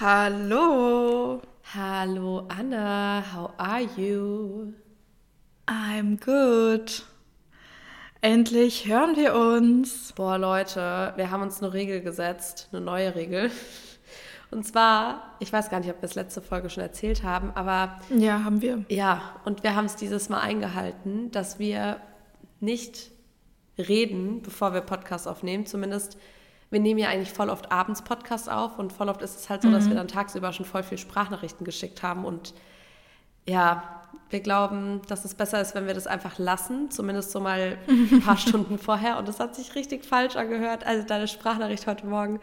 Hallo. Hallo Anna, how are you? I'm good. Endlich hören wir uns. Boah, Leute, wir haben uns eine Regel gesetzt, eine neue Regel. Und zwar, ich weiß gar nicht, ob wir es letzte Folge schon erzählt haben, aber. Ja, haben wir. Ja, und wir haben es dieses Mal eingehalten, dass wir nicht reden, bevor wir Podcast aufnehmen. Zumindest, wir nehmen ja eigentlich voll oft abends Podcast auf und voll oft ist es halt so, mhm. dass wir dann tagsüber schon voll viel Sprachnachrichten geschickt haben und ja, wir glauben, dass es besser ist, wenn wir das einfach lassen, zumindest so mal ein paar Stunden vorher. Und es hat sich richtig falsch angehört. Also deine Sprachnachricht heute Morgen.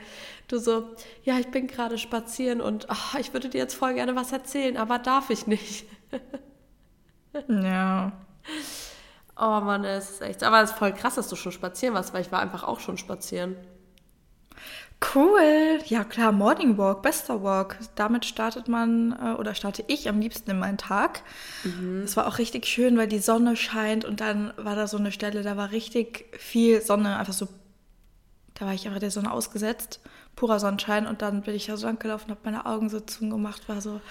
Du so, ja, ich bin gerade spazieren und oh, ich würde dir jetzt voll gerne was erzählen, aber darf ich nicht. ja. Oh Mann, es ist echt. Aber es ist voll krass, dass du schon spazieren warst, weil ich war einfach auch schon spazieren. Cool. Ja klar, Morning Walk, bester Walk. Damit startet man äh, oder starte ich am liebsten in meinen Tag. Mhm. Es war auch richtig schön, weil die Sonne scheint und dann war da so eine Stelle, da war richtig viel Sonne, einfach so, da war ich einfach der Sonne ausgesetzt, purer Sonnenschein und dann bin ich da so lang gelaufen, habe meine Augen so zugemacht, war so ein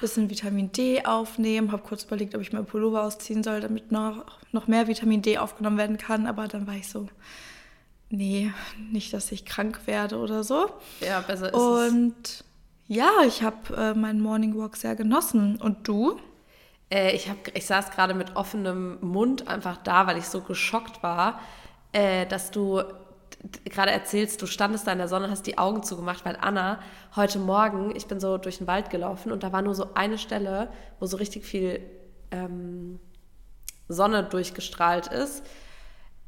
bisschen Vitamin D aufnehmen, habe kurz überlegt, ob ich meinen Pullover ausziehen soll, damit noch, noch mehr Vitamin D aufgenommen werden kann, aber dann war ich so, nee, nicht, dass ich krank werde oder so. Ja, besser ist Und es. ja, ich habe äh, meinen Morning Walk sehr genossen. Und du? Äh, ich, hab, ich saß gerade mit offenem Mund einfach da, weil ich so geschockt war, äh, dass du gerade erzählst, du standest da in der Sonne, hast die Augen zugemacht, weil Anna heute Morgen, ich bin so durch den Wald gelaufen und da war nur so eine Stelle, wo so richtig viel ähm, Sonne durchgestrahlt ist.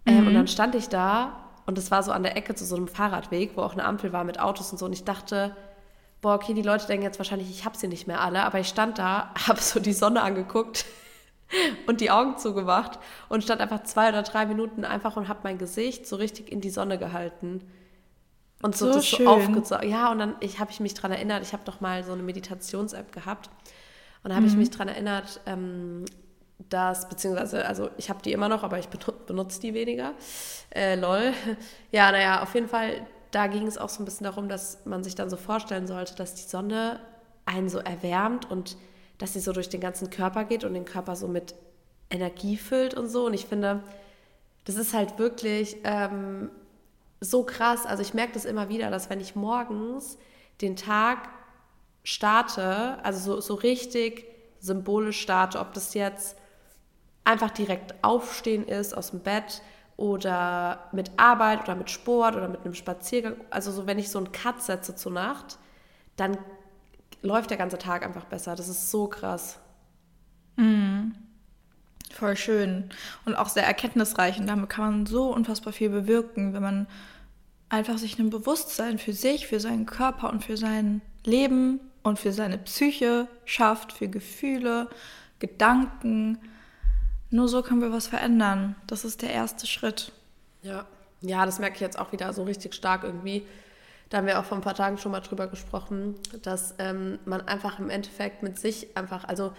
Ähm, mhm. Und dann stand ich da und es war so an der Ecke zu so einem Fahrradweg, wo auch eine Ampel war mit Autos und so. Und ich dachte, boah, okay, die Leute denken jetzt wahrscheinlich, ich habe sie nicht mehr alle. Aber ich stand da, habe so die Sonne angeguckt und die Augen zugemacht und stand einfach zwei oder drei Minuten einfach und habe mein Gesicht so richtig in die Sonne gehalten. Und so, so das schön. so aufgezogen. Ja, und dann ich, habe ich mich daran erinnert, ich habe doch mal so eine Meditations-App gehabt. Und da habe mhm. ich mich daran erinnert, ähm, dass, beziehungsweise, also ich habe die immer noch, aber ich benutze die weniger. Äh, lol. Ja, naja, auf jeden Fall, da ging es auch so ein bisschen darum, dass man sich dann so vorstellen sollte, dass die Sonne einen so erwärmt und dass sie so durch den ganzen Körper geht und den Körper so mit Energie füllt und so. Und ich finde, das ist halt wirklich ähm, so krass. Also ich merke das immer wieder, dass wenn ich morgens den Tag starte, also so, so richtig symbolisch starte, ob das jetzt einfach direkt aufstehen ist aus dem Bett oder mit Arbeit oder mit Sport oder mit einem Spaziergang. Also so, wenn ich so einen Cut setze zur Nacht, dann läuft der ganze Tag einfach besser. Das ist so krass. Mhm. Voll schön. Und auch sehr erkenntnisreich. Und damit kann man so unfassbar viel bewirken, wenn man einfach sich ein Bewusstsein für sich, für seinen Körper und für sein Leben und für seine Psyche schafft, für Gefühle, Gedanken nur so können wir was verändern. Das ist der erste Schritt. Ja, ja, das merke ich jetzt auch wieder so richtig stark irgendwie. Da haben wir auch vor ein paar Tagen schon mal drüber gesprochen, dass ähm, man einfach im Endeffekt mit sich einfach, also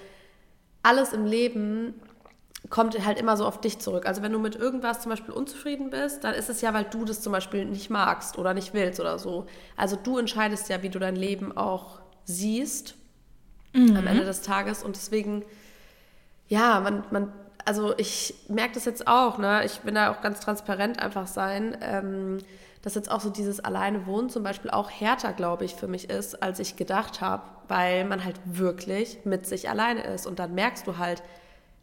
alles im Leben kommt halt immer so auf dich zurück. Also wenn du mit irgendwas zum Beispiel unzufrieden bist, dann ist es ja, weil du das zum Beispiel nicht magst oder nicht willst oder so. Also du entscheidest ja, wie du dein Leben auch siehst mhm. am Ende des Tages. Und deswegen, ja, man, man also ich merke das jetzt auch, ne? ich bin da auch ganz transparent einfach sein, ähm, dass jetzt auch so dieses alleine Wohnen zum Beispiel auch härter, glaube ich, für mich ist, als ich gedacht habe, weil man halt wirklich mit sich alleine ist und dann merkst du halt,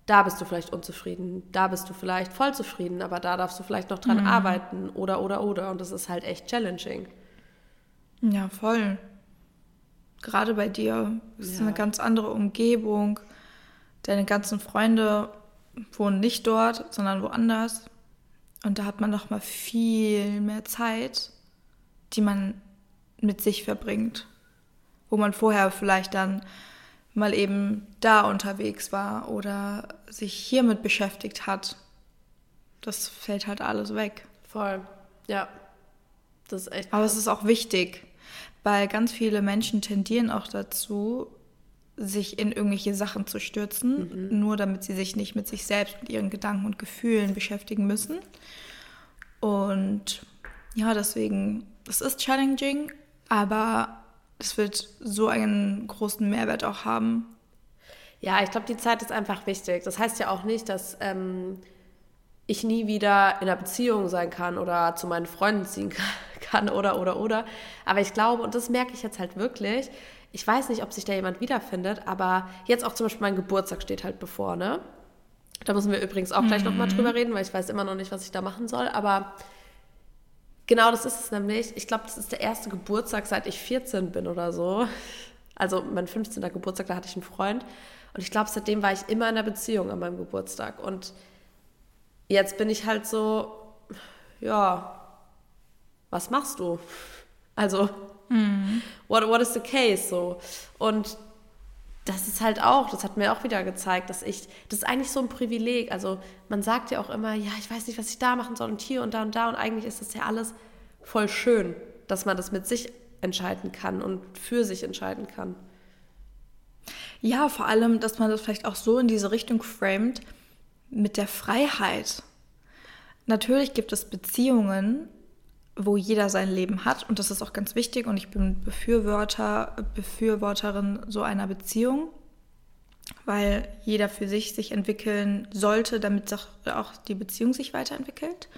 da bist du vielleicht unzufrieden, da bist du vielleicht voll zufrieden, aber da darfst du vielleicht noch dran mhm. arbeiten oder, oder, oder. Und das ist halt echt challenging. Ja, voll. Gerade bei dir ist ja. eine ganz andere Umgebung. Deine ganzen Freunde wohnen nicht dort, sondern woanders. Und da hat man noch mal viel mehr Zeit, die man mit sich verbringt. Wo man vorher vielleicht dann mal eben da unterwegs war oder sich hiermit beschäftigt hat. Das fällt halt alles weg. Voll, ja. Das ist echt. Aber es ist auch wichtig, weil ganz viele Menschen tendieren auch dazu, sich in irgendwelche Sachen zu stürzen, mhm. nur damit sie sich nicht mit sich selbst, mit ihren Gedanken und Gefühlen beschäftigen müssen. Und ja, deswegen, es ist challenging, aber das wird so einen großen Mehrwert auch haben. Ja, ich glaube, die Zeit ist einfach wichtig. Das heißt ja auch nicht, dass ähm, ich nie wieder in einer Beziehung sein kann oder zu meinen Freunden ziehen kann oder, oder, oder. Aber ich glaube, und das merke ich jetzt halt wirklich, ich weiß nicht, ob sich da jemand wiederfindet, aber jetzt auch zum Beispiel mein Geburtstag steht halt bevor, ne? Da müssen wir übrigens auch gleich mhm. nochmal drüber reden, weil ich weiß immer noch nicht, was ich da machen soll. Aber genau das ist es nämlich. Ich glaube, das ist der erste Geburtstag, seit ich 14 bin oder so. Also mein 15. Geburtstag, da hatte ich einen Freund. Und ich glaube, seitdem war ich immer in einer Beziehung an meinem Geburtstag. Und jetzt bin ich halt so, ja, was machst du? Also, mhm. what, what is the case? So. Und das ist halt auch, das hat mir auch wieder gezeigt, dass ich, das ist eigentlich so ein Privileg. Also man sagt ja auch immer, ja, ich weiß nicht, was ich da machen soll und hier und da und da. Und eigentlich ist das ja alles voll schön, dass man das mit sich entscheiden kann und für sich entscheiden kann. Ja, vor allem, dass man das vielleicht auch so in diese Richtung framet mit der Freiheit. Natürlich gibt es Beziehungen, wo jeder sein Leben hat und das ist auch ganz wichtig und ich bin Befürworter, Befürworterin so einer Beziehung, weil jeder für sich sich entwickeln sollte, damit auch die Beziehung sich weiterentwickelt.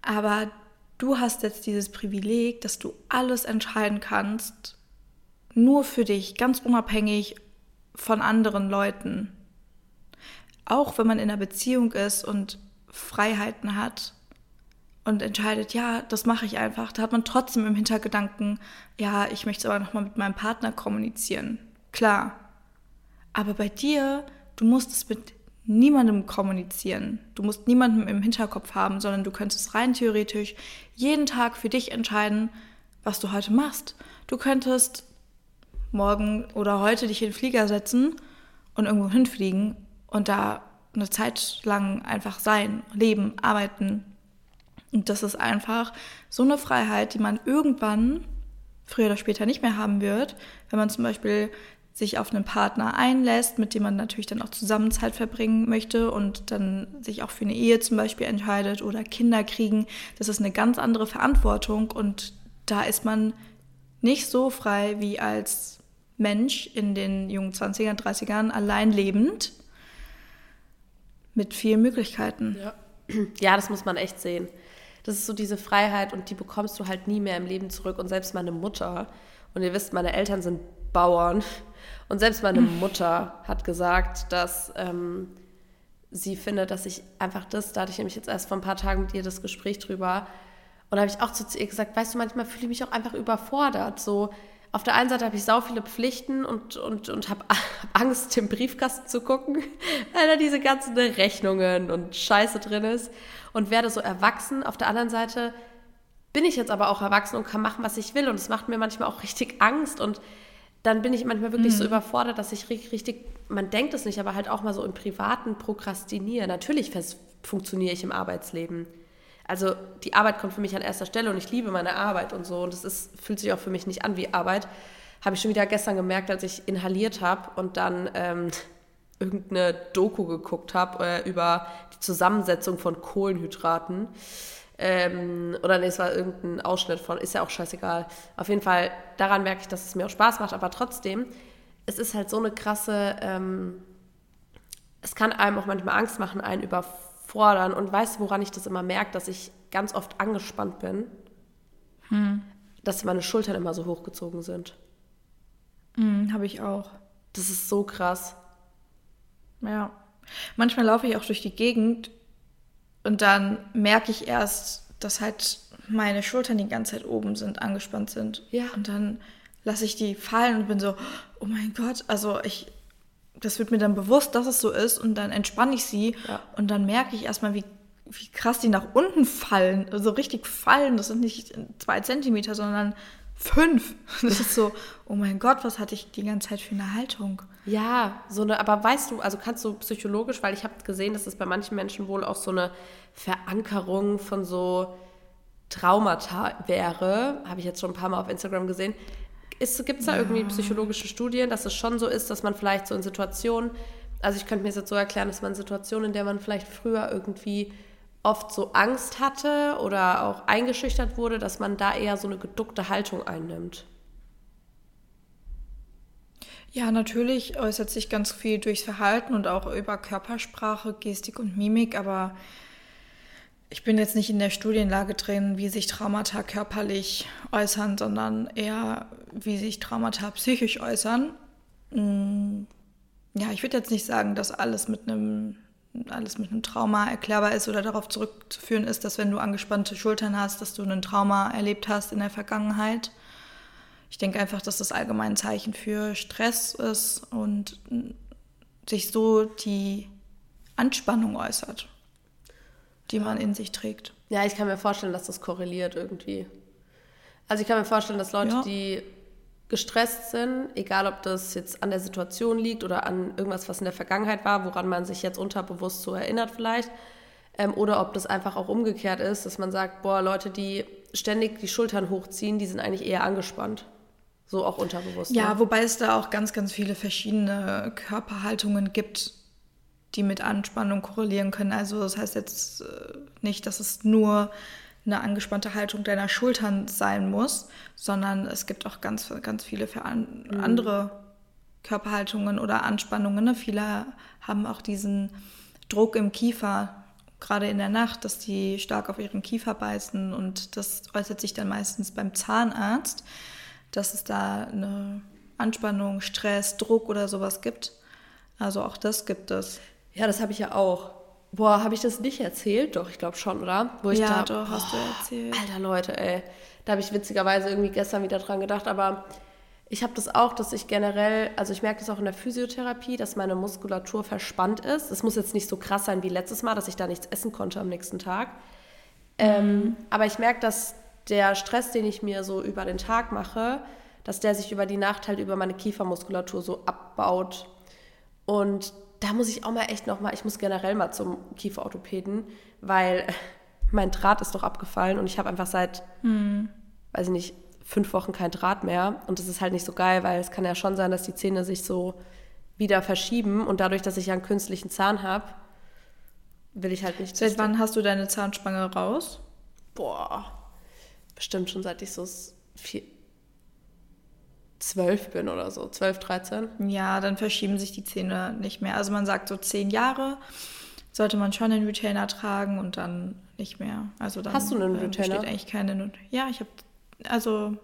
Aber du hast jetzt dieses Privileg, dass du alles entscheiden kannst, nur für dich, ganz unabhängig von anderen Leuten. Auch wenn man in einer Beziehung ist und Freiheiten hat, und entscheidet, ja, das mache ich einfach, da hat man trotzdem im Hintergedanken, ja, ich möchte es aber nochmal mit meinem Partner kommunizieren. Klar. Aber bei dir, du musst es mit niemandem kommunizieren. Du musst niemandem im Hinterkopf haben, sondern du könntest rein theoretisch jeden Tag für dich entscheiden, was du heute machst. Du könntest morgen oder heute dich in den Flieger setzen und irgendwo hinfliegen und da eine Zeit lang einfach sein, leben, arbeiten, und das ist einfach so eine Freiheit, die man irgendwann, früher oder später, nicht mehr haben wird, wenn man zum Beispiel sich auf einen Partner einlässt, mit dem man natürlich dann auch zusammen Zeit verbringen möchte und dann sich auch für eine Ehe zum Beispiel entscheidet oder Kinder kriegen. Das ist eine ganz andere Verantwortung und da ist man nicht so frei wie als Mensch in den jungen 20er, 30ern allein lebend mit vielen Möglichkeiten. Ja. ja, das muss man echt sehen. Das ist so diese Freiheit und die bekommst du halt nie mehr im Leben zurück. Und selbst meine Mutter, und ihr wisst, meine Eltern sind Bauern, und selbst meine Mutter hat gesagt, dass ähm, sie findet, dass ich einfach das, da hatte ich nämlich jetzt erst vor ein paar Tagen mit ihr das Gespräch drüber, und da habe ich auch zu ihr gesagt, weißt du, manchmal fühle ich mich auch einfach überfordert. So, auf der einen Seite habe ich sau viele Pflichten und, und, und habe Angst, den Briefkasten zu gucken, weil da diese ganzen Rechnungen und Scheiße drin ist und werde so erwachsen. Auf der anderen Seite bin ich jetzt aber auch erwachsen und kann machen, was ich will und es macht mir manchmal auch richtig Angst und dann bin ich manchmal wirklich mhm. so überfordert, dass ich richtig, man denkt es nicht, aber halt auch mal so im Privaten prokrastiniere. Natürlich funktioniere ich im Arbeitsleben. Also die Arbeit kommt für mich an erster Stelle und ich liebe meine Arbeit und so. Und es ist, fühlt sich auch für mich nicht an wie Arbeit. Habe ich schon wieder gestern gemerkt, als ich inhaliert habe und dann ähm, irgendeine Doku geguckt habe äh, über die Zusammensetzung von Kohlenhydraten. Ähm, oder nee, es war irgendein Ausschnitt von, ist ja auch scheißegal. Auf jeden Fall, daran merke ich, dass es mir auch Spaß macht, aber trotzdem, es ist halt so eine krasse, ähm, es kann einem auch manchmal Angst machen, einen überfordern fordern. Und weißt du, woran ich das immer merke, dass ich ganz oft angespannt bin? Hm. Dass meine Schultern immer so hochgezogen sind. Hm, Habe ich auch. Das ist so krass. Ja. Manchmal laufe ich auch durch die Gegend und dann merke ich erst, dass halt meine Schultern die ganze Zeit oben sind, angespannt sind. Ja. Und dann lasse ich die fallen und bin so, oh mein Gott, also ich das wird mir dann bewusst, dass es so ist und dann entspanne ich sie ja. und dann merke ich erstmal, wie, wie krass die nach unten fallen, also richtig fallen. Das sind nicht zwei Zentimeter, sondern fünf. Das ist so, oh mein Gott, was hatte ich die ganze Zeit für eine Haltung? Ja, so eine, aber weißt du, also kannst du psychologisch, weil ich habe gesehen, dass es bei manchen Menschen wohl auch so eine Verankerung von so Traumata wäre, habe ich jetzt schon ein paar Mal auf Instagram gesehen, Gibt es da ja. irgendwie psychologische Studien, dass es schon so ist, dass man vielleicht so in Situationen, also ich könnte mir das jetzt so erklären, dass man in Situationen, in der man vielleicht früher irgendwie oft so Angst hatte oder auch eingeschüchtert wurde, dass man da eher so eine geduckte Haltung einnimmt. Ja, natürlich äußert sich ganz viel durchs Verhalten und auch über Körpersprache, Gestik und Mimik, aber ich bin jetzt nicht in der Studienlage drin, wie sich Traumata körperlich äußern, sondern eher, wie sich Traumata psychisch äußern. Mm, ja, ich würde jetzt nicht sagen, dass alles mit einem alles mit einem Trauma erklärbar ist oder darauf zurückzuführen ist, dass wenn du angespannte Schultern hast, dass du ein Trauma erlebt hast in der Vergangenheit. Ich denke einfach, dass das allgemein ein Zeichen für Stress ist und sich so die Anspannung äußert, die man in sich trägt. Ja, ich kann mir vorstellen, dass das korreliert irgendwie. Also ich kann mir vorstellen, dass Leute, ja. die gestresst sind, egal ob das jetzt an der Situation liegt oder an irgendwas, was in der Vergangenheit war, woran man sich jetzt unterbewusst so erinnert vielleicht, ähm, oder ob das einfach auch umgekehrt ist, dass man sagt, boah, Leute, die ständig die Schultern hochziehen, die sind eigentlich eher angespannt. So auch unterbewusst. Ja, ne? wobei es da auch ganz, ganz viele verschiedene Körperhaltungen gibt, die mit Anspannung korrelieren können. Also das heißt jetzt äh, nicht, dass es nur eine angespannte Haltung deiner Schultern sein muss, sondern es gibt auch ganz, ganz viele für an, mhm. andere Körperhaltungen oder Anspannungen. Ne? Viele haben auch diesen Druck im Kiefer, gerade in der Nacht, dass die stark auf ihren Kiefer beißen und das äußert sich dann meistens beim Zahnarzt, dass es da eine Anspannung, Stress, Druck oder sowas gibt. Also auch das gibt es. Ja, das habe ich ja auch. Boah, habe ich das nicht erzählt? Doch, ich glaube schon, oder? Wo ich ja, da, doch, hast du erzählt. Alter Leute, ey. Da habe ich witzigerweise irgendwie gestern wieder dran gedacht, aber ich habe das auch, dass ich generell, also ich merke das auch in der Physiotherapie, dass meine Muskulatur verspannt ist. Es muss jetzt nicht so krass sein wie letztes Mal, dass ich da nichts essen konnte am nächsten Tag. Ähm, mhm. aber ich merke, dass der Stress, den ich mir so über den Tag mache, dass der sich über die Nacht halt über meine Kiefermuskulatur so abbaut. Und da muss ich auch mal echt noch mal, ich muss generell mal zum Kieferorthopäden, weil mein Draht ist doch abgefallen und ich habe einfach seit, hm. weiß ich nicht, fünf Wochen kein Draht mehr. Und das ist halt nicht so geil, weil es kann ja schon sein, dass die Zähne sich so wieder verschieben und dadurch, dass ich ja einen künstlichen Zahn habe, will ich halt nicht. Seit wann hast du deine Zahnspange raus? Boah, bestimmt schon seit ich so vier, zwölf bin oder so, zwölf, dreizehn. Ja, dann verschieben sich die Zähne nicht mehr. Also man sagt so zehn Jahre sollte man schon einen Retainer tragen und dann nicht mehr. Also dann Hast du einen äh, Retainer? Steht eigentlich keine. Ja, ich habe also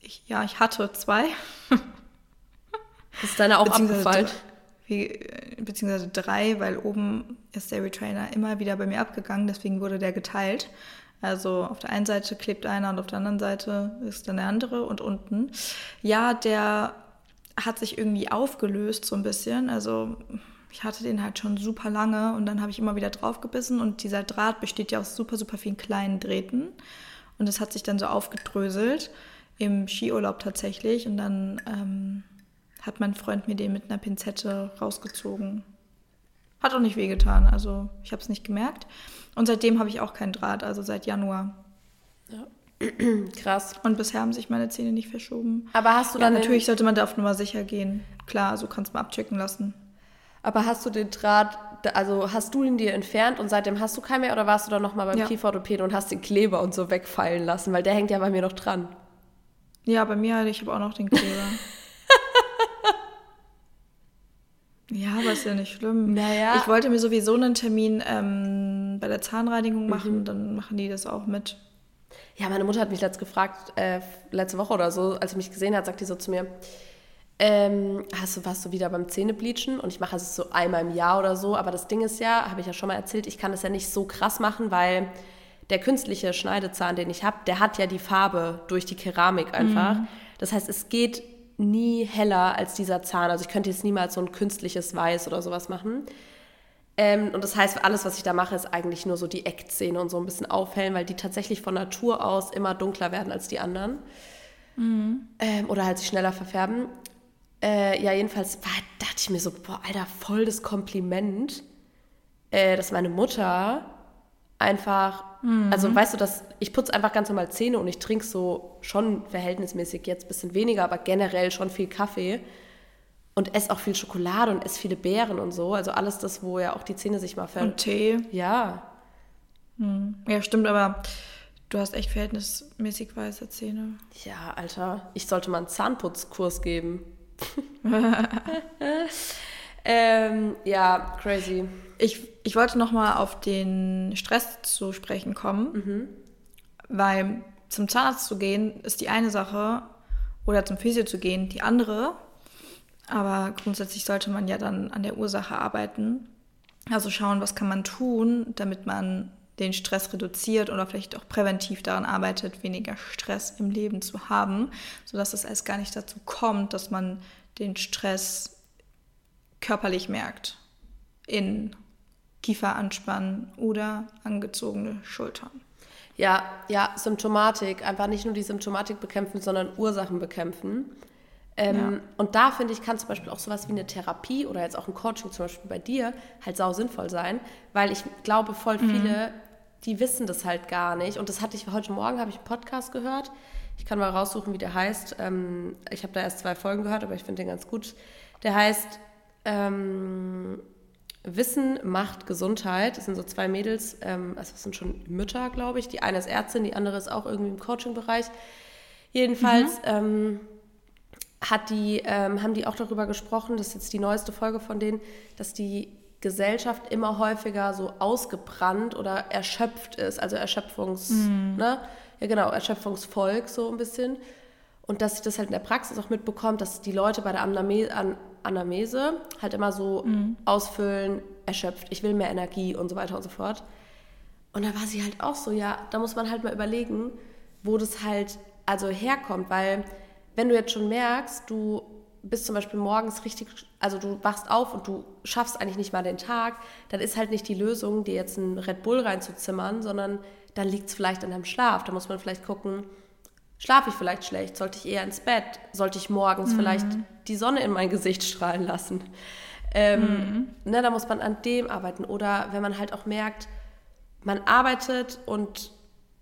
ich, ja, ich hatte zwei. Ist deine auch abgefallen? Wie, äh, beziehungsweise drei, weil oben ist der Retainer immer wieder bei mir abgegangen, deswegen wurde der geteilt. Also auf der einen Seite klebt einer und auf der anderen Seite ist dann der andere und unten. Ja, der hat sich irgendwie aufgelöst so ein bisschen. Also ich hatte den halt schon super lange und dann habe ich immer wieder draufgebissen und dieser Draht besteht ja aus super, super vielen kleinen Drähten. Und es hat sich dann so aufgedröselt im Skiurlaub tatsächlich. Und dann ähm, hat mein Freund mir den mit einer Pinzette rausgezogen. Hat auch nicht wehgetan, also ich habe es nicht gemerkt. Und seitdem habe ich auch keinen Draht, also seit Januar. Ja. Krass. Und bisher haben sich meine Zähne nicht verschoben. Aber hast du dann. Ja, natürlich sollte man da auf Nummer sicher gehen. Klar, so kannst du mal abchecken lassen. Aber hast du den Draht, also hast du ihn dir entfernt und seitdem hast du keinen mehr oder warst du dann nochmal beim ja. Kieferorthopäden und hast den Kleber und so wegfallen lassen? Weil der hängt ja bei mir noch dran. Ja, bei mir, ich habe auch noch den Kleber. Ja, aber ist ja nicht schlimm. Naja. Ich wollte mir sowieso einen Termin ähm, bei der Zahnreinigung machen, mhm. dann machen die das auch mit. Ja, meine Mutter hat mich letzt gefragt, äh, letzte Woche oder so, als sie mich gesehen hat, sagt die so zu mir, ähm, hast du, warst du wieder beim Zähnebleachen? Und ich mache es so einmal im Jahr oder so, aber das Ding ist ja, habe ich ja schon mal erzählt, ich kann das ja nicht so krass machen, weil der künstliche Schneidezahn, den ich habe, der hat ja die Farbe durch die Keramik einfach. Mhm. Das heißt, es geht nie heller als dieser Zahn. Also ich könnte jetzt niemals so ein künstliches Weiß oder sowas machen. Ähm, und das heißt, alles, was ich da mache, ist eigentlich nur so die Eckzähne und so ein bisschen aufhellen, weil die tatsächlich von Natur aus immer dunkler werden als die anderen. Mhm. Ähm, oder halt sich schneller verfärben. Äh, ja, jedenfalls war, dachte ich mir so, boah, Alter, voll das Kompliment, äh, dass meine Mutter einfach, mhm. also weißt du, dass ich putze einfach ganz normal Zähne und ich trinke so schon verhältnismäßig jetzt ein bisschen weniger, aber generell schon viel Kaffee und esse auch viel Schokolade und esse viele Beeren und so. Also alles das, wo ja auch die Zähne sich mal ver... Und Tee. Ja. Mhm. Ja, stimmt, aber du hast echt verhältnismäßig weiße Zähne. Ja, Alter, ich sollte mal einen Zahnputzkurs geben. ähm, ja, crazy. Ich, ich wollte noch mal auf den Stress zu sprechen kommen, mhm. weil zum Zahnarzt zu gehen ist die eine Sache oder zum Physio zu gehen die andere. Aber grundsätzlich sollte man ja dann an der Ursache arbeiten. Also schauen, was kann man tun, damit man den Stress reduziert oder vielleicht auch präventiv daran arbeitet, weniger Stress im Leben zu haben, sodass es erst gar nicht dazu kommt, dass man den Stress körperlich merkt. In Kiefer anspannen oder angezogene Schultern. Ja, ja, Symptomatik, einfach nicht nur die Symptomatik bekämpfen, sondern Ursachen bekämpfen. Ähm, ja. Und da finde ich, kann zum Beispiel auch sowas wie eine Therapie oder jetzt auch ein Coaching zum Beispiel bei dir halt sau sinnvoll sein, weil ich glaube, voll mhm. viele, mhm. die wissen das halt gar nicht. Und das hatte ich heute Morgen, habe ich einen Podcast gehört. Ich kann mal raussuchen, wie der heißt. Ähm, ich habe da erst zwei Folgen gehört, aber ich finde den ganz gut. Der heißt ähm, Wissen macht Gesundheit. Das sind so zwei Mädels, ähm, also das sind schon Mütter, glaube ich. Die eine ist Ärztin, die andere ist auch irgendwie im Coaching-Bereich. Jedenfalls. Mhm. Hat die, ähm, haben die auch darüber gesprochen, das ist jetzt die neueste Folge von denen, dass die Gesellschaft immer häufiger so ausgebrannt oder erschöpft ist, also Erschöpfungs, mhm. ne? Ja genau, Erschöpfungsvolk so ein bisschen. Und dass sie das halt in der Praxis auch mitbekommt, dass die Leute bei der Anamnese, An Anamnese halt immer so mhm. ausfüllen, erschöpft, ich will mehr Energie und so weiter und so fort. Und da war sie halt auch so, ja, da muss man halt mal überlegen, wo das halt also herkommt, weil wenn du jetzt schon merkst, du bist zum Beispiel morgens richtig, also du wachst auf und du schaffst eigentlich nicht mal den Tag, dann ist halt nicht die Lösung, dir jetzt einen Red Bull reinzuzimmern, sondern dann liegt es vielleicht an deinem Schlaf. Da muss man vielleicht gucken, schlafe ich vielleicht schlecht? Sollte ich eher ins Bett? Sollte ich morgens mhm. vielleicht die Sonne in mein Gesicht strahlen lassen? Ähm, mhm. ne, da muss man an dem arbeiten. Oder wenn man halt auch merkt, man arbeitet und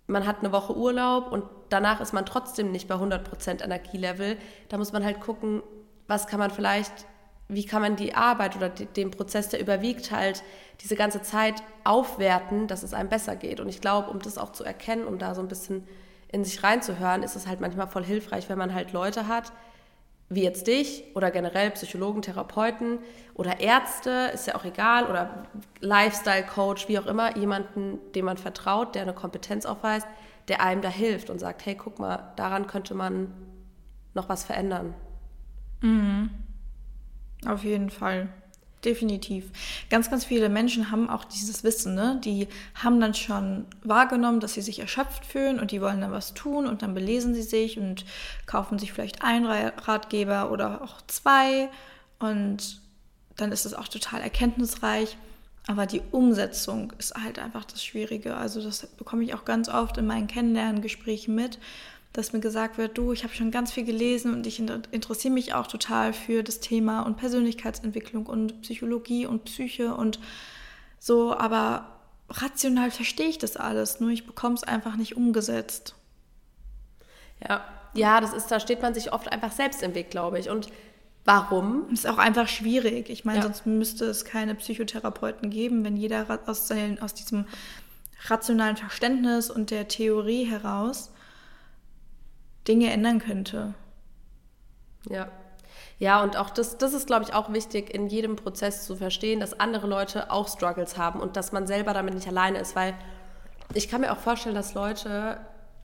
man hat eine Woche Urlaub und danach ist man trotzdem nicht bei 100% Energielevel. Da muss man halt gucken, was kann man vielleicht, wie kann man die Arbeit oder die, den Prozess, der überwiegt, halt diese ganze Zeit aufwerten, dass es einem besser geht. Und ich glaube, um das auch zu erkennen und da so ein bisschen in sich reinzuhören, ist es halt manchmal voll hilfreich, wenn man halt Leute hat, wie jetzt dich oder generell Psychologen, Therapeuten oder Ärzte, ist ja auch egal, oder Lifestyle-Coach, wie auch immer, jemanden, dem man vertraut, der eine Kompetenz aufweist, der einem da hilft und sagt, hey, guck mal, daran könnte man noch was verändern. Mhm. Auf jeden Fall. Definitiv. Ganz, ganz viele Menschen haben auch dieses Wissen, ne? Die haben dann schon wahrgenommen, dass sie sich erschöpft fühlen und die wollen dann was tun und dann belesen sie sich und kaufen sich vielleicht einen Ratgeber oder auch zwei und dann ist es auch total erkenntnisreich. Aber die Umsetzung ist halt einfach das Schwierige. Also das bekomme ich auch ganz oft in meinen Kennenlerngesprächen mit, dass mir gesagt wird, du, ich habe schon ganz viel gelesen und ich interessiere mich auch total für das Thema und Persönlichkeitsentwicklung und Psychologie und Psyche und so, aber rational verstehe ich das alles, nur ich bekomme es einfach nicht umgesetzt. Ja, ja, das ist, da steht man sich oft einfach selbst im Weg, glaube ich. Und Warum? Das ist auch einfach schwierig. Ich meine, ja. sonst müsste es keine Psychotherapeuten geben, wenn jeder aus, seinen, aus diesem rationalen Verständnis und der Theorie heraus Dinge ändern könnte. Ja. Ja, und auch das, das ist, glaube ich, auch wichtig, in jedem Prozess zu verstehen, dass andere Leute auch Struggles haben und dass man selber damit nicht alleine ist, weil ich kann mir auch vorstellen, dass Leute,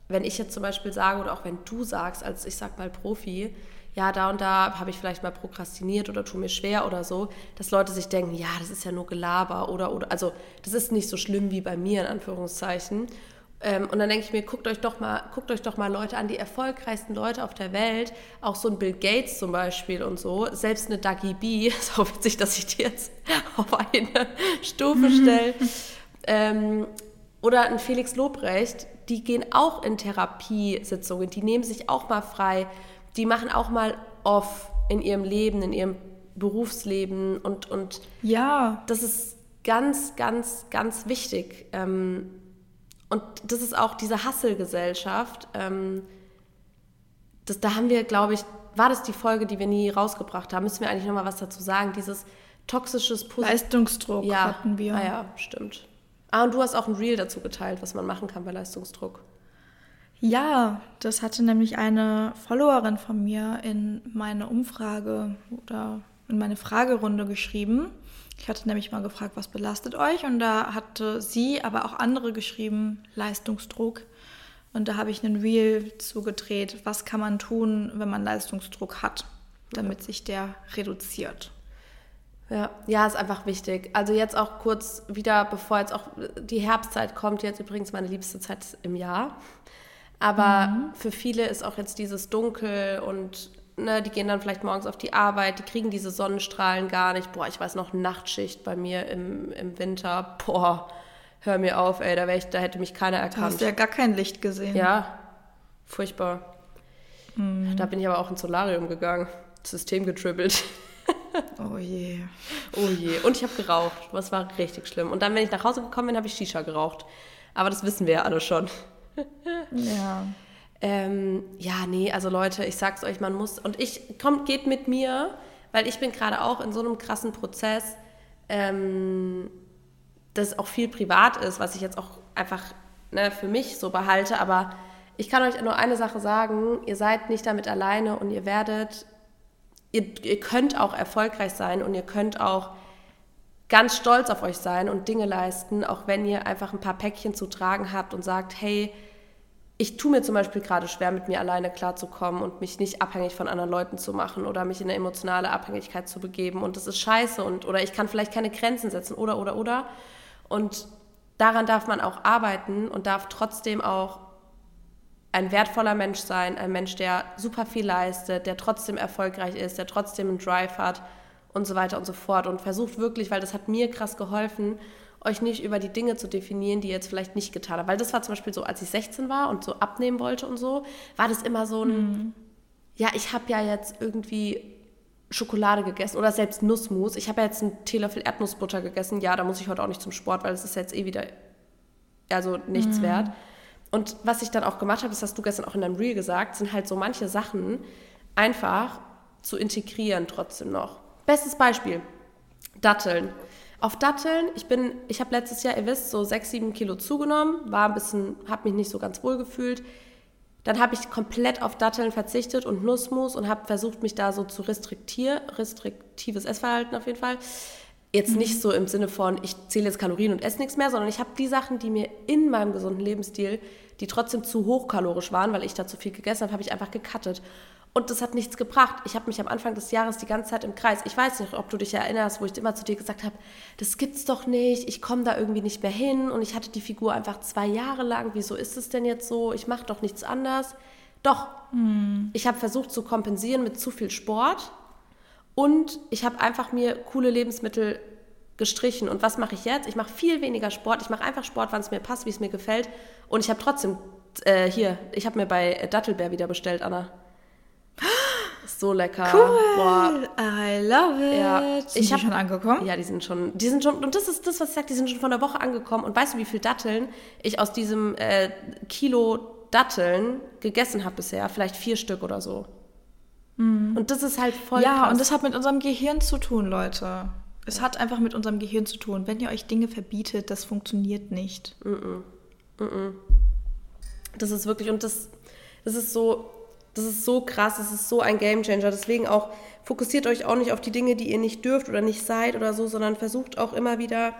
wenn ich jetzt zum Beispiel sage oder auch wenn du sagst, als ich sag mal Profi, ja, da und da habe ich vielleicht mal prokrastiniert oder tue mir schwer oder so, dass Leute sich denken, ja, das ist ja nur Gelaber oder, oder also das ist nicht so schlimm wie bei mir in Anführungszeichen. Ähm, und dann denke ich mir, guckt euch doch mal, guckt euch doch mal Leute an, die erfolgreichsten Leute auf der Welt, auch so ein Bill Gates zum Beispiel und so, selbst eine Dagi B, ist auch witzig, dass ich die jetzt auf eine Stufe stelle, ähm, oder ein Felix Lobrecht, die gehen auch in Therapiesitzungen, die nehmen sich auch mal frei die machen auch mal off in ihrem Leben, in ihrem Berufsleben und, und ja. das ist ganz, ganz, ganz wichtig. Ähm, und das ist auch diese Hasselgesellschaft. Ähm, das, da haben wir, glaube ich, war das die Folge, die wir nie rausgebracht haben? Müssen wir eigentlich nochmal was dazu sagen? Dieses toxisches Pos Leistungsdruck ja. hatten wir. Ah ja, stimmt. Ah, und du hast auch ein Reel dazu geteilt, was man machen kann bei Leistungsdruck. Ja, das hatte nämlich eine Followerin von mir in meine Umfrage oder in meine Fragerunde geschrieben. Ich hatte nämlich mal gefragt, was belastet euch? Und da hatte sie, aber auch andere geschrieben, Leistungsdruck. Und da habe ich einen Reel zugedreht, was kann man tun, wenn man Leistungsdruck hat, damit sich der reduziert. Ja, ja, ist einfach wichtig. Also jetzt auch kurz wieder, bevor jetzt auch die Herbstzeit kommt, jetzt übrigens meine liebste Zeit im Jahr. Aber mhm. für viele ist auch jetzt dieses Dunkel und ne, die gehen dann vielleicht morgens auf die Arbeit, die kriegen diese Sonnenstrahlen gar nicht. Boah, ich weiß noch, Nachtschicht bei mir im, im Winter. Boah, hör mir auf, ey, da, ich, da hätte mich keiner erkannt. Da hast du ja gar kein Licht gesehen. Ja, furchtbar. Mhm. Da bin ich aber auch ins Solarium gegangen, System getribbelt. Oh je. Oh je. Und ich habe geraucht. Das war richtig schlimm. Und dann, wenn ich nach Hause gekommen bin, habe ich Shisha geraucht. Aber das wissen wir ja alle schon. Ja. Ähm, ja, nee, also Leute, ich sag's euch, man muss. Und ich, kommt, geht mit mir, weil ich bin gerade auch in so einem krassen Prozess, ähm, das auch viel privat ist, was ich jetzt auch einfach ne, für mich so behalte. Aber ich kann euch nur eine Sache sagen, ihr seid nicht damit alleine und ihr werdet ihr, ihr könnt auch erfolgreich sein und ihr könnt auch ganz stolz auf euch sein und Dinge leisten, auch wenn ihr einfach ein paar Päckchen zu tragen habt und sagt, hey, ich tue mir zum Beispiel gerade schwer, mit mir alleine klarzukommen und mich nicht abhängig von anderen Leuten zu machen oder mich in eine emotionale Abhängigkeit zu begeben. Und das ist scheiße und oder ich kann vielleicht keine Grenzen setzen oder oder oder. Und daran darf man auch arbeiten und darf trotzdem auch ein wertvoller Mensch sein, ein Mensch, der super viel leistet, der trotzdem erfolgreich ist, der trotzdem einen Drive hat und so weiter und so fort. Und versucht wirklich, weil das hat mir krass geholfen, euch nicht über die Dinge zu definieren, die ihr jetzt vielleicht nicht getan habt. Weil das war zum Beispiel so, als ich 16 war und so abnehmen wollte und so, war das immer so ein, mhm. ja, ich habe ja jetzt irgendwie Schokolade gegessen oder selbst Nussmus. Ich habe ja jetzt einen Teelöffel Erdnussbutter gegessen. Ja, da muss ich heute auch nicht zum Sport, weil es ist jetzt eh wieder also nichts mhm. wert. Und was ich dann auch gemacht habe, das hast du gestern auch in deinem Reel gesagt, sind halt so manche Sachen einfach zu integrieren trotzdem noch. Bestes Beispiel, Datteln. Auf Datteln, ich bin, ich habe letztes Jahr, ihr wisst, so sechs, sieben Kilo zugenommen, war ein bisschen, habe mich nicht so ganz wohl gefühlt. Dann habe ich komplett auf Datteln verzichtet und Nussmus und habe versucht, mich da so zu restriktieren, restriktives Essverhalten auf jeden Fall. Jetzt mhm. nicht so im Sinne von, ich zähle jetzt Kalorien und esse nichts mehr, sondern ich habe die Sachen, die mir in meinem gesunden Lebensstil, die trotzdem zu hochkalorisch waren, weil ich da zu viel gegessen habe, habe ich einfach gecuttet. Und das hat nichts gebracht. Ich habe mich am Anfang des Jahres die ganze Zeit im Kreis. Ich weiß nicht, ob du dich erinnerst, wo ich immer zu dir gesagt habe, das gibt's doch nicht, ich komme da irgendwie nicht mehr hin und ich hatte die Figur einfach zwei Jahre lang. Wieso ist es denn jetzt so? Ich mache doch nichts anders. Doch, hm. ich habe versucht zu kompensieren mit zu viel Sport und ich habe einfach mir coole Lebensmittel gestrichen. Und was mache ich jetzt? Ich mache viel weniger Sport. Ich mache einfach Sport, wann es mir passt, wie es mir gefällt. Und ich habe trotzdem, äh, hier, ich habe mir bei Dattelbär wieder bestellt, Anna. So lecker. Cool. Boah. I love it. Ja. Sind ich hab, die schon angekommen? Ja, die sind schon, die sind schon, und das ist das, was ich sage, die sind schon vor einer Woche angekommen. Und weißt du, wie viel Datteln ich aus diesem äh, Kilo Datteln gegessen habe bisher? Vielleicht vier Stück oder so. Mhm. Und das ist halt voll Ja, krass. und das hat mit unserem Gehirn zu tun, Leute. Es hat einfach mit unserem Gehirn zu tun. Wenn ihr euch Dinge verbietet, das funktioniert nicht. Mm -mm. Mm das ist wirklich, und das, das ist so, das ist so krass, das ist so ein Gamechanger. Deswegen auch, fokussiert euch auch nicht auf die Dinge, die ihr nicht dürft oder nicht seid oder so, sondern versucht auch immer wieder,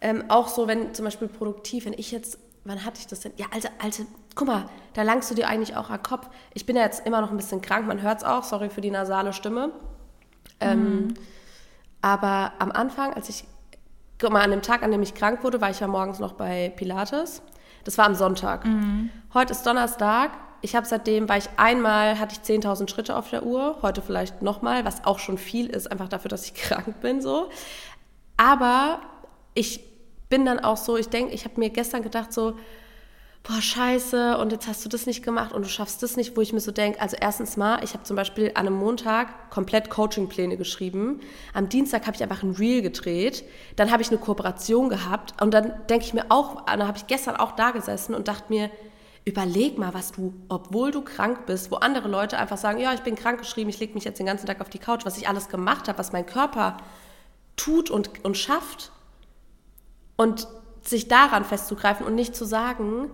ähm, auch so, wenn zum Beispiel produktiv, wenn ich jetzt wann hatte ich das denn? Ja, alte, alte, guck mal, da langst du dir eigentlich auch am Kopf. Ich bin ja jetzt immer noch ein bisschen krank, man hört es auch, sorry für die nasale Stimme. Ähm, mhm. Ähm, aber am Anfang, als ich, guck mal, an dem Tag, an dem ich krank wurde, war ich ja morgens noch bei Pilates. Das war am Sonntag. Mhm. Heute ist Donnerstag. Ich habe seitdem, war ich einmal, hatte ich 10.000 Schritte auf der Uhr, heute vielleicht nochmal, was auch schon viel ist, einfach dafür, dass ich krank bin, so. Aber ich bin dann auch so, ich denke, ich habe mir gestern gedacht so, boah, scheiße, und jetzt hast du das nicht gemacht und du schaffst das nicht, wo ich mir so denke, also erstens mal, ich habe zum Beispiel an einem Montag komplett Coachingpläne geschrieben, am Dienstag habe ich einfach ein Reel gedreht, dann habe ich eine Kooperation gehabt und dann denke ich mir auch, dann habe ich gestern auch da gesessen und dachte mir, überleg mal, was du, obwohl du krank bist, wo andere Leute einfach sagen, ja, ich bin krank geschrieben, ich lege mich jetzt den ganzen Tag auf die Couch, was ich alles gemacht habe, was mein Körper tut und, und schafft und sich daran festzugreifen und nicht zu sagen,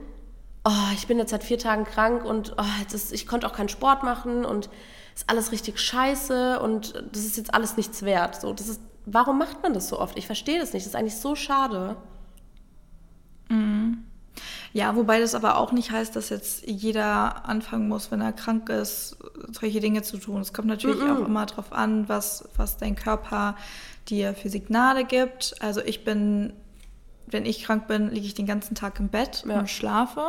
oh, ich bin jetzt seit vier Tagen krank und oh, jetzt ist, ich konnte auch keinen Sport machen und ist alles richtig scheiße und das ist jetzt alles nichts wert. So, das ist, warum macht man das so oft? Ich verstehe das nicht. Das ist eigentlich so schade. Ja, wobei das aber auch nicht heißt, dass jetzt jeder anfangen muss, wenn er krank ist, solche Dinge zu tun. Es kommt natürlich mhm. auch immer darauf an, was, was dein Körper dir für Signale gibt. Also ich bin, wenn ich krank bin, liege ich den ganzen Tag im Bett ja. und schlafe.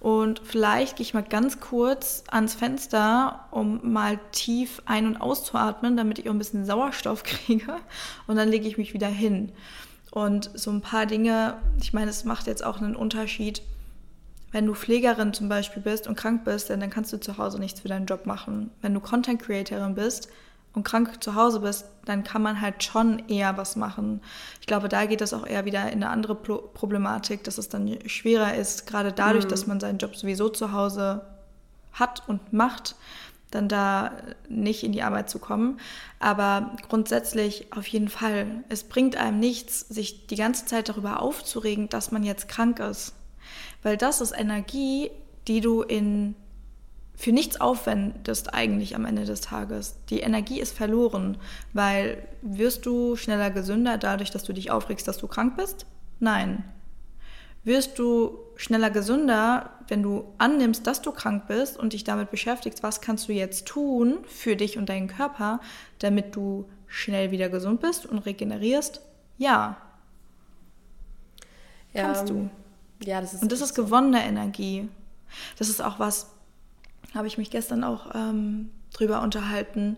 Und vielleicht gehe ich mal ganz kurz ans Fenster, um mal tief ein- und auszuatmen, damit ich auch ein bisschen Sauerstoff kriege. Und dann lege ich mich wieder hin. Und so ein paar Dinge, ich meine, es macht jetzt auch einen Unterschied, wenn du Pflegerin zum Beispiel bist und krank bist, dann kannst du zu Hause nichts für deinen Job machen. Wenn du Content Creatorin bist und krank zu Hause bist, dann kann man halt schon eher was machen. Ich glaube, da geht es auch eher wieder in eine andere Problematik, dass es dann schwerer ist, gerade dadurch, mhm. dass man seinen Job sowieso zu Hause hat und macht, dann da nicht in die Arbeit zu kommen. Aber grundsätzlich auf jeden Fall, es bringt einem nichts, sich die ganze Zeit darüber aufzuregen, dass man jetzt krank ist. Weil das ist Energie, die du in für nichts aufwendest eigentlich am Ende des Tages. Die Energie ist verloren, weil wirst du schneller gesünder dadurch, dass du dich aufregst, dass du krank bist? Nein. Wirst du schneller gesünder, wenn du annimmst, dass du krank bist und dich damit beschäftigst, was kannst du jetzt tun für dich und deinen Körper, damit du schnell wieder gesund bist und regenerierst? Ja. ja kannst du. Ja, das ist und das ist gewonnene Energie. Das ist auch was, habe ich mich gestern auch ähm, drüber unterhalten,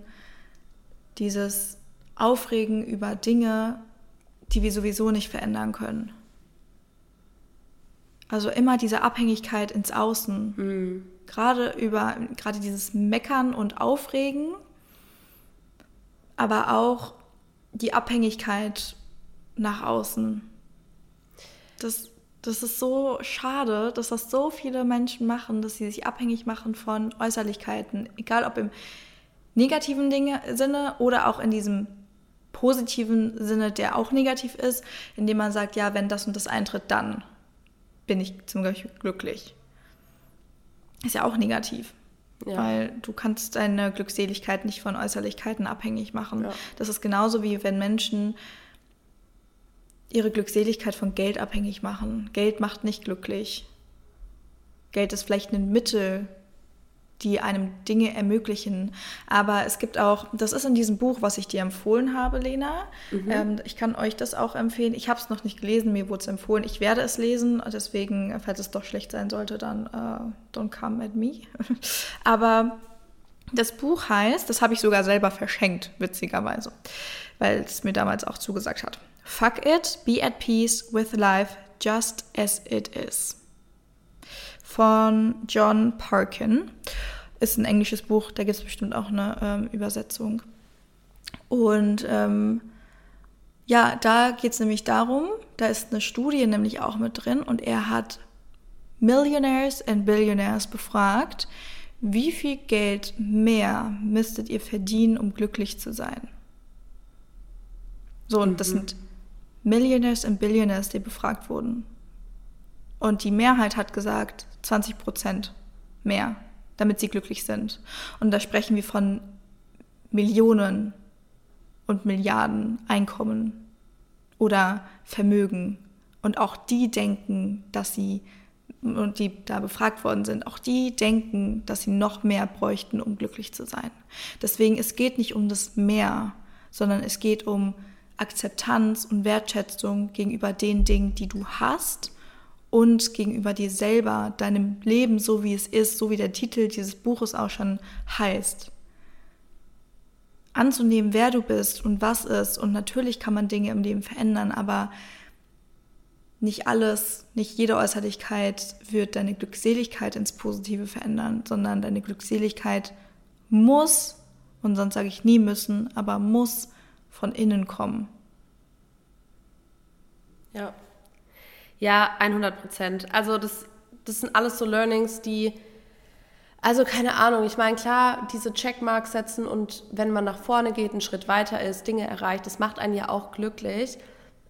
dieses Aufregen über Dinge, die wir sowieso nicht verändern können. Also immer diese Abhängigkeit ins Außen. Mhm. Gerade über, gerade dieses Meckern und Aufregen, aber auch die Abhängigkeit nach außen. Das, das ist so schade, dass das so viele Menschen machen, dass sie sich abhängig machen von Äußerlichkeiten, egal ob im negativen Dinge, Sinne oder auch in diesem positiven Sinne, der auch negativ ist, indem man sagt, ja, wenn das und das eintritt, dann bin ich zum Beispiel glücklich. Ist ja auch negativ. Ja. Weil du kannst deine Glückseligkeit nicht von Äußerlichkeiten abhängig machen. Ja. Das ist genauso wie wenn Menschen ihre Glückseligkeit von Geld abhängig machen. Geld macht nicht glücklich. Geld ist vielleicht ein Mittel, die einem Dinge ermöglichen. Aber es gibt auch, das ist in diesem Buch, was ich dir empfohlen habe, Lena. Mhm. Ähm, ich kann euch das auch empfehlen. Ich habe es noch nicht gelesen, mir wurde es empfohlen. Ich werde es lesen, deswegen, falls es doch schlecht sein sollte, dann uh, don't come at me. Aber das Buch heißt, das habe ich sogar selber verschenkt, witzigerweise, weil es mir damals auch zugesagt hat. Fuck it, be at peace with life just as it is. Von John Parkin. Ist ein englisches Buch, da gibt es bestimmt auch eine ähm, Übersetzung. Und ähm, ja, da geht es nämlich darum, da ist eine Studie nämlich auch mit drin und er hat Millionaires and Billionaires befragt, wie viel Geld mehr müsstet ihr verdienen, um glücklich zu sein? So, und das mhm. sind Millionaires and Billionaires, die befragt wurden. Und die Mehrheit hat gesagt, 20 Prozent mehr, damit sie glücklich sind. Und da sprechen wir von Millionen und Milliarden Einkommen oder Vermögen. Und auch die denken, dass sie, und die da befragt worden sind, auch die denken, dass sie noch mehr bräuchten, um glücklich zu sein. Deswegen, es geht nicht um das Mehr, sondern es geht um Akzeptanz und Wertschätzung gegenüber den Dingen, die du hast und gegenüber dir selber, deinem Leben so wie es ist, so wie der Titel dieses Buches auch schon heißt. Anzunehmen, wer du bist und was ist. Und natürlich kann man Dinge im Leben verändern, aber nicht alles, nicht jede Äußerlichkeit wird deine Glückseligkeit ins Positive verändern, sondern deine Glückseligkeit muss, und sonst sage ich nie müssen, aber muss von innen kommen. Ja. Ja, 100 Prozent. Also das, das sind alles so Learnings, die, also keine Ahnung, ich meine, klar, diese Checkmarks setzen und wenn man nach vorne geht, einen Schritt weiter ist, Dinge erreicht, das macht einen ja auch glücklich.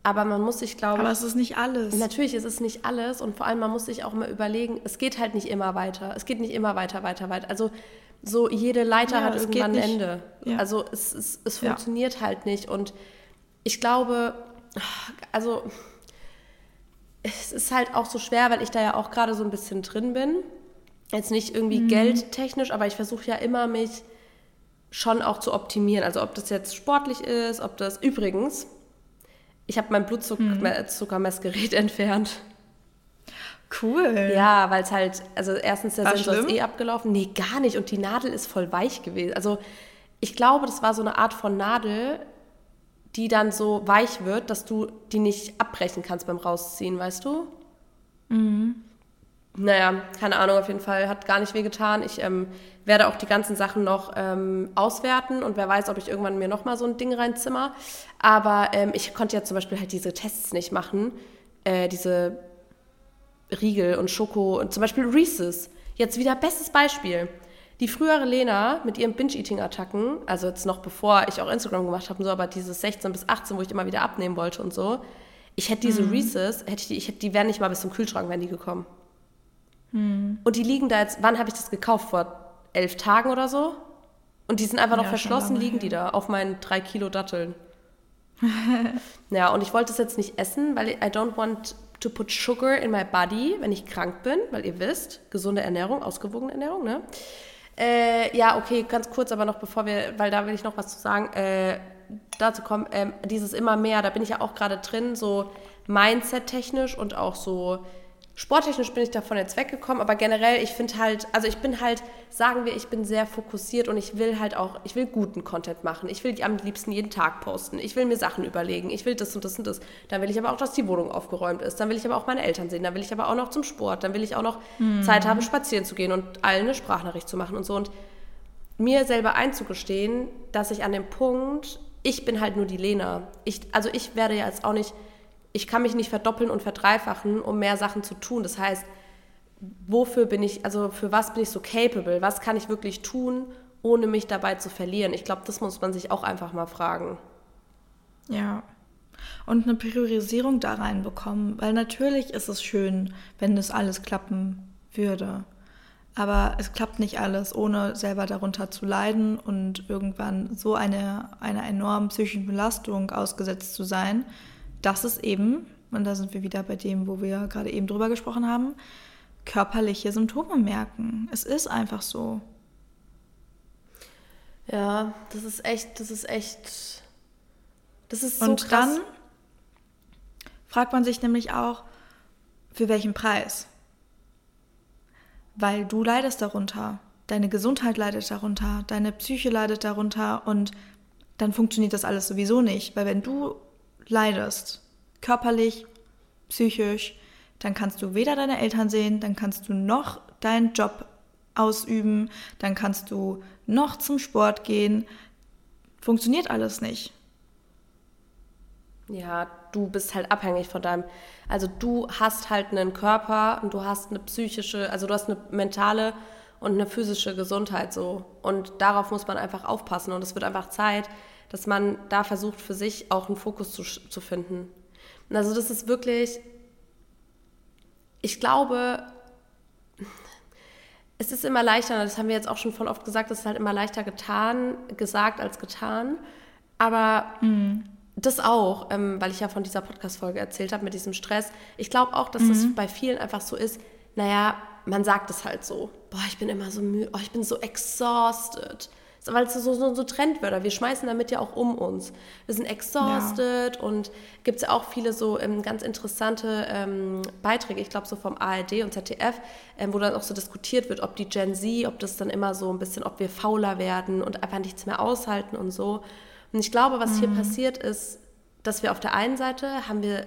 Aber man muss sich, glaube ich. Aber es ist nicht alles. Natürlich ist es nicht alles und vor allem, man muss sich auch mal überlegen, es geht halt nicht immer weiter. Es geht nicht immer weiter, weiter, weiter. Also so jede Leiter ja, hat irgendwann ein Ende. Ja. Also es, es, es funktioniert ja. halt nicht. Und ich glaube, also es ist halt auch so schwer, weil ich da ja auch gerade so ein bisschen drin bin. Jetzt nicht irgendwie mhm. geldtechnisch, aber ich versuche ja immer mich schon auch zu optimieren. Also ob das jetzt sportlich ist, ob das übrigens, ich habe mein Blutzuckermessgerät hm. entfernt. Cool. Ja, weil es halt, also erstens der war Sensor schlimm? ist eh abgelaufen. Nee, gar nicht. Und die Nadel ist voll weich gewesen. Also ich glaube, das war so eine Art von Nadel, die dann so weich wird, dass du die nicht abbrechen kannst beim Rausziehen, weißt du? Mhm. Naja, keine Ahnung, auf jeden Fall hat gar nicht wehgetan. Ich ähm, werde auch die ganzen Sachen noch ähm, auswerten und wer weiß, ob ich irgendwann mir nochmal so ein Ding reinzimmer. Aber ähm, ich konnte ja zum Beispiel halt diese Tests nicht machen, äh, diese Riegel und Schoko und zum Beispiel Reese's. Jetzt wieder bestes Beispiel. Die frühere Lena mit ihren Binge-Eating-Attacken, also jetzt noch bevor ich auch Instagram gemacht habe und so, aber dieses 16 bis 18, wo ich immer wieder abnehmen wollte und so, ich hätte diese mhm. Reese's, hätte ich die, ich hätte, die wären nicht mal bis zum Kühlschrank, wären die gekommen. Mhm. Und die liegen da jetzt, wann habe ich das gekauft? Vor elf Tagen oder so. Und die sind einfach noch ja, verschlossen, liegen die da auf meinen drei Kilo Datteln. ja, und ich wollte es jetzt nicht essen, weil I don't want to put sugar in my body, wenn ich krank bin, weil ihr wisst, gesunde Ernährung, ausgewogene Ernährung, ne? Äh, ja, okay, ganz kurz, aber noch bevor wir, weil da will ich noch was zu sagen, äh, dazu kommen, äh, dieses immer mehr, da bin ich ja auch gerade drin, so Mindset-technisch und auch so Sporttechnisch bin ich davon jetzt weggekommen, aber generell, ich finde halt, also ich bin halt, sagen wir, ich bin sehr fokussiert und ich will halt auch, ich will guten Content machen. Ich will am liebsten jeden Tag posten. Ich will mir Sachen überlegen. Ich will das und das und das. Dann will ich aber auch, dass die Wohnung aufgeräumt ist. Dann will ich aber auch meine Eltern sehen. Dann will ich aber auch noch zum Sport. Dann will ich auch noch mhm. Zeit haben, spazieren zu gehen und allen eine Sprachnachricht zu machen und so. Und mir selber einzugestehen, dass ich an dem Punkt, ich bin halt nur die Lena. Ich, also ich werde ja jetzt auch nicht ich kann mich nicht verdoppeln und verdreifachen, um mehr Sachen zu tun. Das heißt, wofür bin ich, also für was bin ich so capable? Was kann ich wirklich tun, ohne mich dabei zu verlieren? Ich glaube, das muss man sich auch einfach mal fragen. Ja. Und eine Priorisierung da reinbekommen, weil natürlich ist es schön, wenn das alles klappen würde. Aber es klappt nicht alles, ohne selber darunter zu leiden und irgendwann so eine, einer enormen psychischen Belastung ausgesetzt zu sein, dass es eben, und da sind wir wieder bei dem, wo wir gerade eben drüber gesprochen haben, körperliche Symptome merken. Es ist einfach so. Ja, das ist echt, das ist echt, das ist so Und krass. dann fragt man sich nämlich auch, für welchen Preis? Weil du leidest darunter, deine Gesundheit leidet darunter, deine Psyche leidet darunter und dann funktioniert das alles sowieso nicht, weil wenn du leidest, körperlich, psychisch, dann kannst du weder deine Eltern sehen, dann kannst du noch deinen Job ausüben, dann kannst du noch zum Sport gehen. Funktioniert alles nicht. Ja, du bist halt abhängig von deinem, also du hast halt einen Körper und du hast eine psychische, also du hast eine mentale und eine physische Gesundheit so. Und darauf muss man einfach aufpassen. Und es wird einfach Zeit, dass man da versucht, für sich auch einen Fokus zu, zu finden. Und also das ist wirklich, ich glaube, es ist immer leichter, das haben wir jetzt auch schon voll oft gesagt, es ist halt immer leichter getan, gesagt als getan. Aber mhm. das auch, ähm, weil ich ja von dieser Podcast-Folge erzählt habe mit diesem Stress. Ich glaube auch, dass mhm. das bei vielen einfach so ist, naja, man sagt es halt so. Boah, ich bin immer so müde, oh, ich bin so exhausted weil es so, so, so Trendwörter, wir schmeißen damit ja auch um uns. Wir sind exhausted ja. und gibt es ja auch viele so ähm, ganz interessante ähm, Beiträge, ich glaube so vom ARD und ZDF, ähm, wo dann auch so diskutiert wird, ob die Gen Z, ob das dann immer so ein bisschen, ob wir fauler werden und einfach nichts mehr aushalten und so. Und ich glaube, was mhm. hier passiert ist, dass wir auf der einen Seite haben wir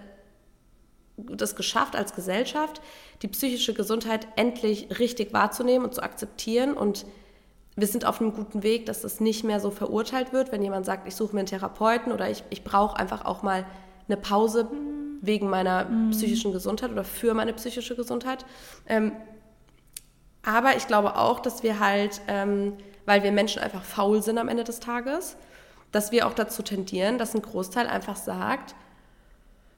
das geschafft als Gesellschaft, die psychische Gesundheit endlich richtig wahrzunehmen und zu akzeptieren und wir sind auf einem guten Weg, dass das nicht mehr so verurteilt wird, wenn jemand sagt, ich suche mir einen Therapeuten oder ich, ich brauche einfach auch mal eine Pause wegen meiner mhm. psychischen Gesundheit oder für meine psychische Gesundheit. Ähm, aber ich glaube auch, dass wir halt, ähm, weil wir Menschen einfach faul sind am Ende des Tages, dass wir auch dazu tendieren, dass ein Großteil einfach sagt,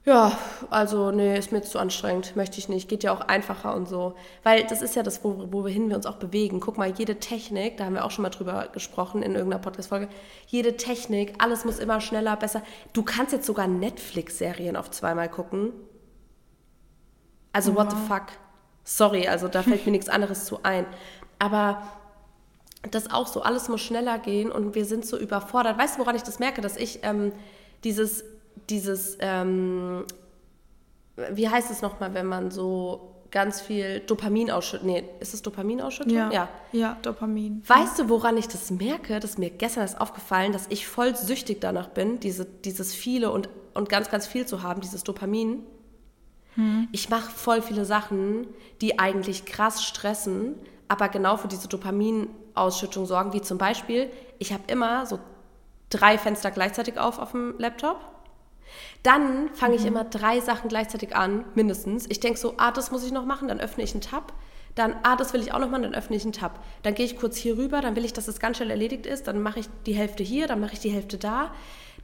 Ja, also nee, ist mir zu anstrengend, möchte ich nicht. Geht ja auch einfacher und so. Weil das ist ja das, wo, wo wir hin wir uns auch bewegen. Guck mal, jede Technik, da haben wir auch schon mal drüber gesprochen in irgendeiner Podcast-Folge, jede Technik, alles muss immer schneller, besser. Du kannst jetzt sogar Netflix-Serien auf zweimal gucken. Also ja. what the fuck? Sorry, also da fällt mir nichts anderes zu ein. Aber das auch so, alles muss schneller gehen und wir sind so überfordert. Weißt du, woran ich das merke, dass ich ähm, dieses dieses, ähm, wie heißt es nochmal, wenn man so ganz viel Dopamin ausschüttet? Nee, ist es Dopamin ausschüttet? Ja, ja. ja, Dopamin. Weißt du, woran ich das merke? Das ist mir gestern erst aufgefallen, dass ich voll süchtig danach bin, diese, dieses viele und, und ganz, ganz viel zu haben, dieses Dopamin. Hm. Ich mache voll viele Sachen, die eigentlich krass stressen, aber genau für diese Dopaminausschüttung sorgen, wie zum Beispiel, ich habe immer so drei Fenster gleichzeitig auf auf dem Laptop dann fange ich mhm. immer drei Sachen gleichzeitig an, mindestens. Ich denke so, ah, das muss ich noch machen, dann öffne ich einen Tab. Dann, ah, das will ich auch noch machen, dann öffne ich einen Tab. Dann gehe ich kurz hier rüber, dann will ich, dass das ganz schnell erledigt ist. Dann mache ich die Hälfte hier, dann mache ich die Hälfte da.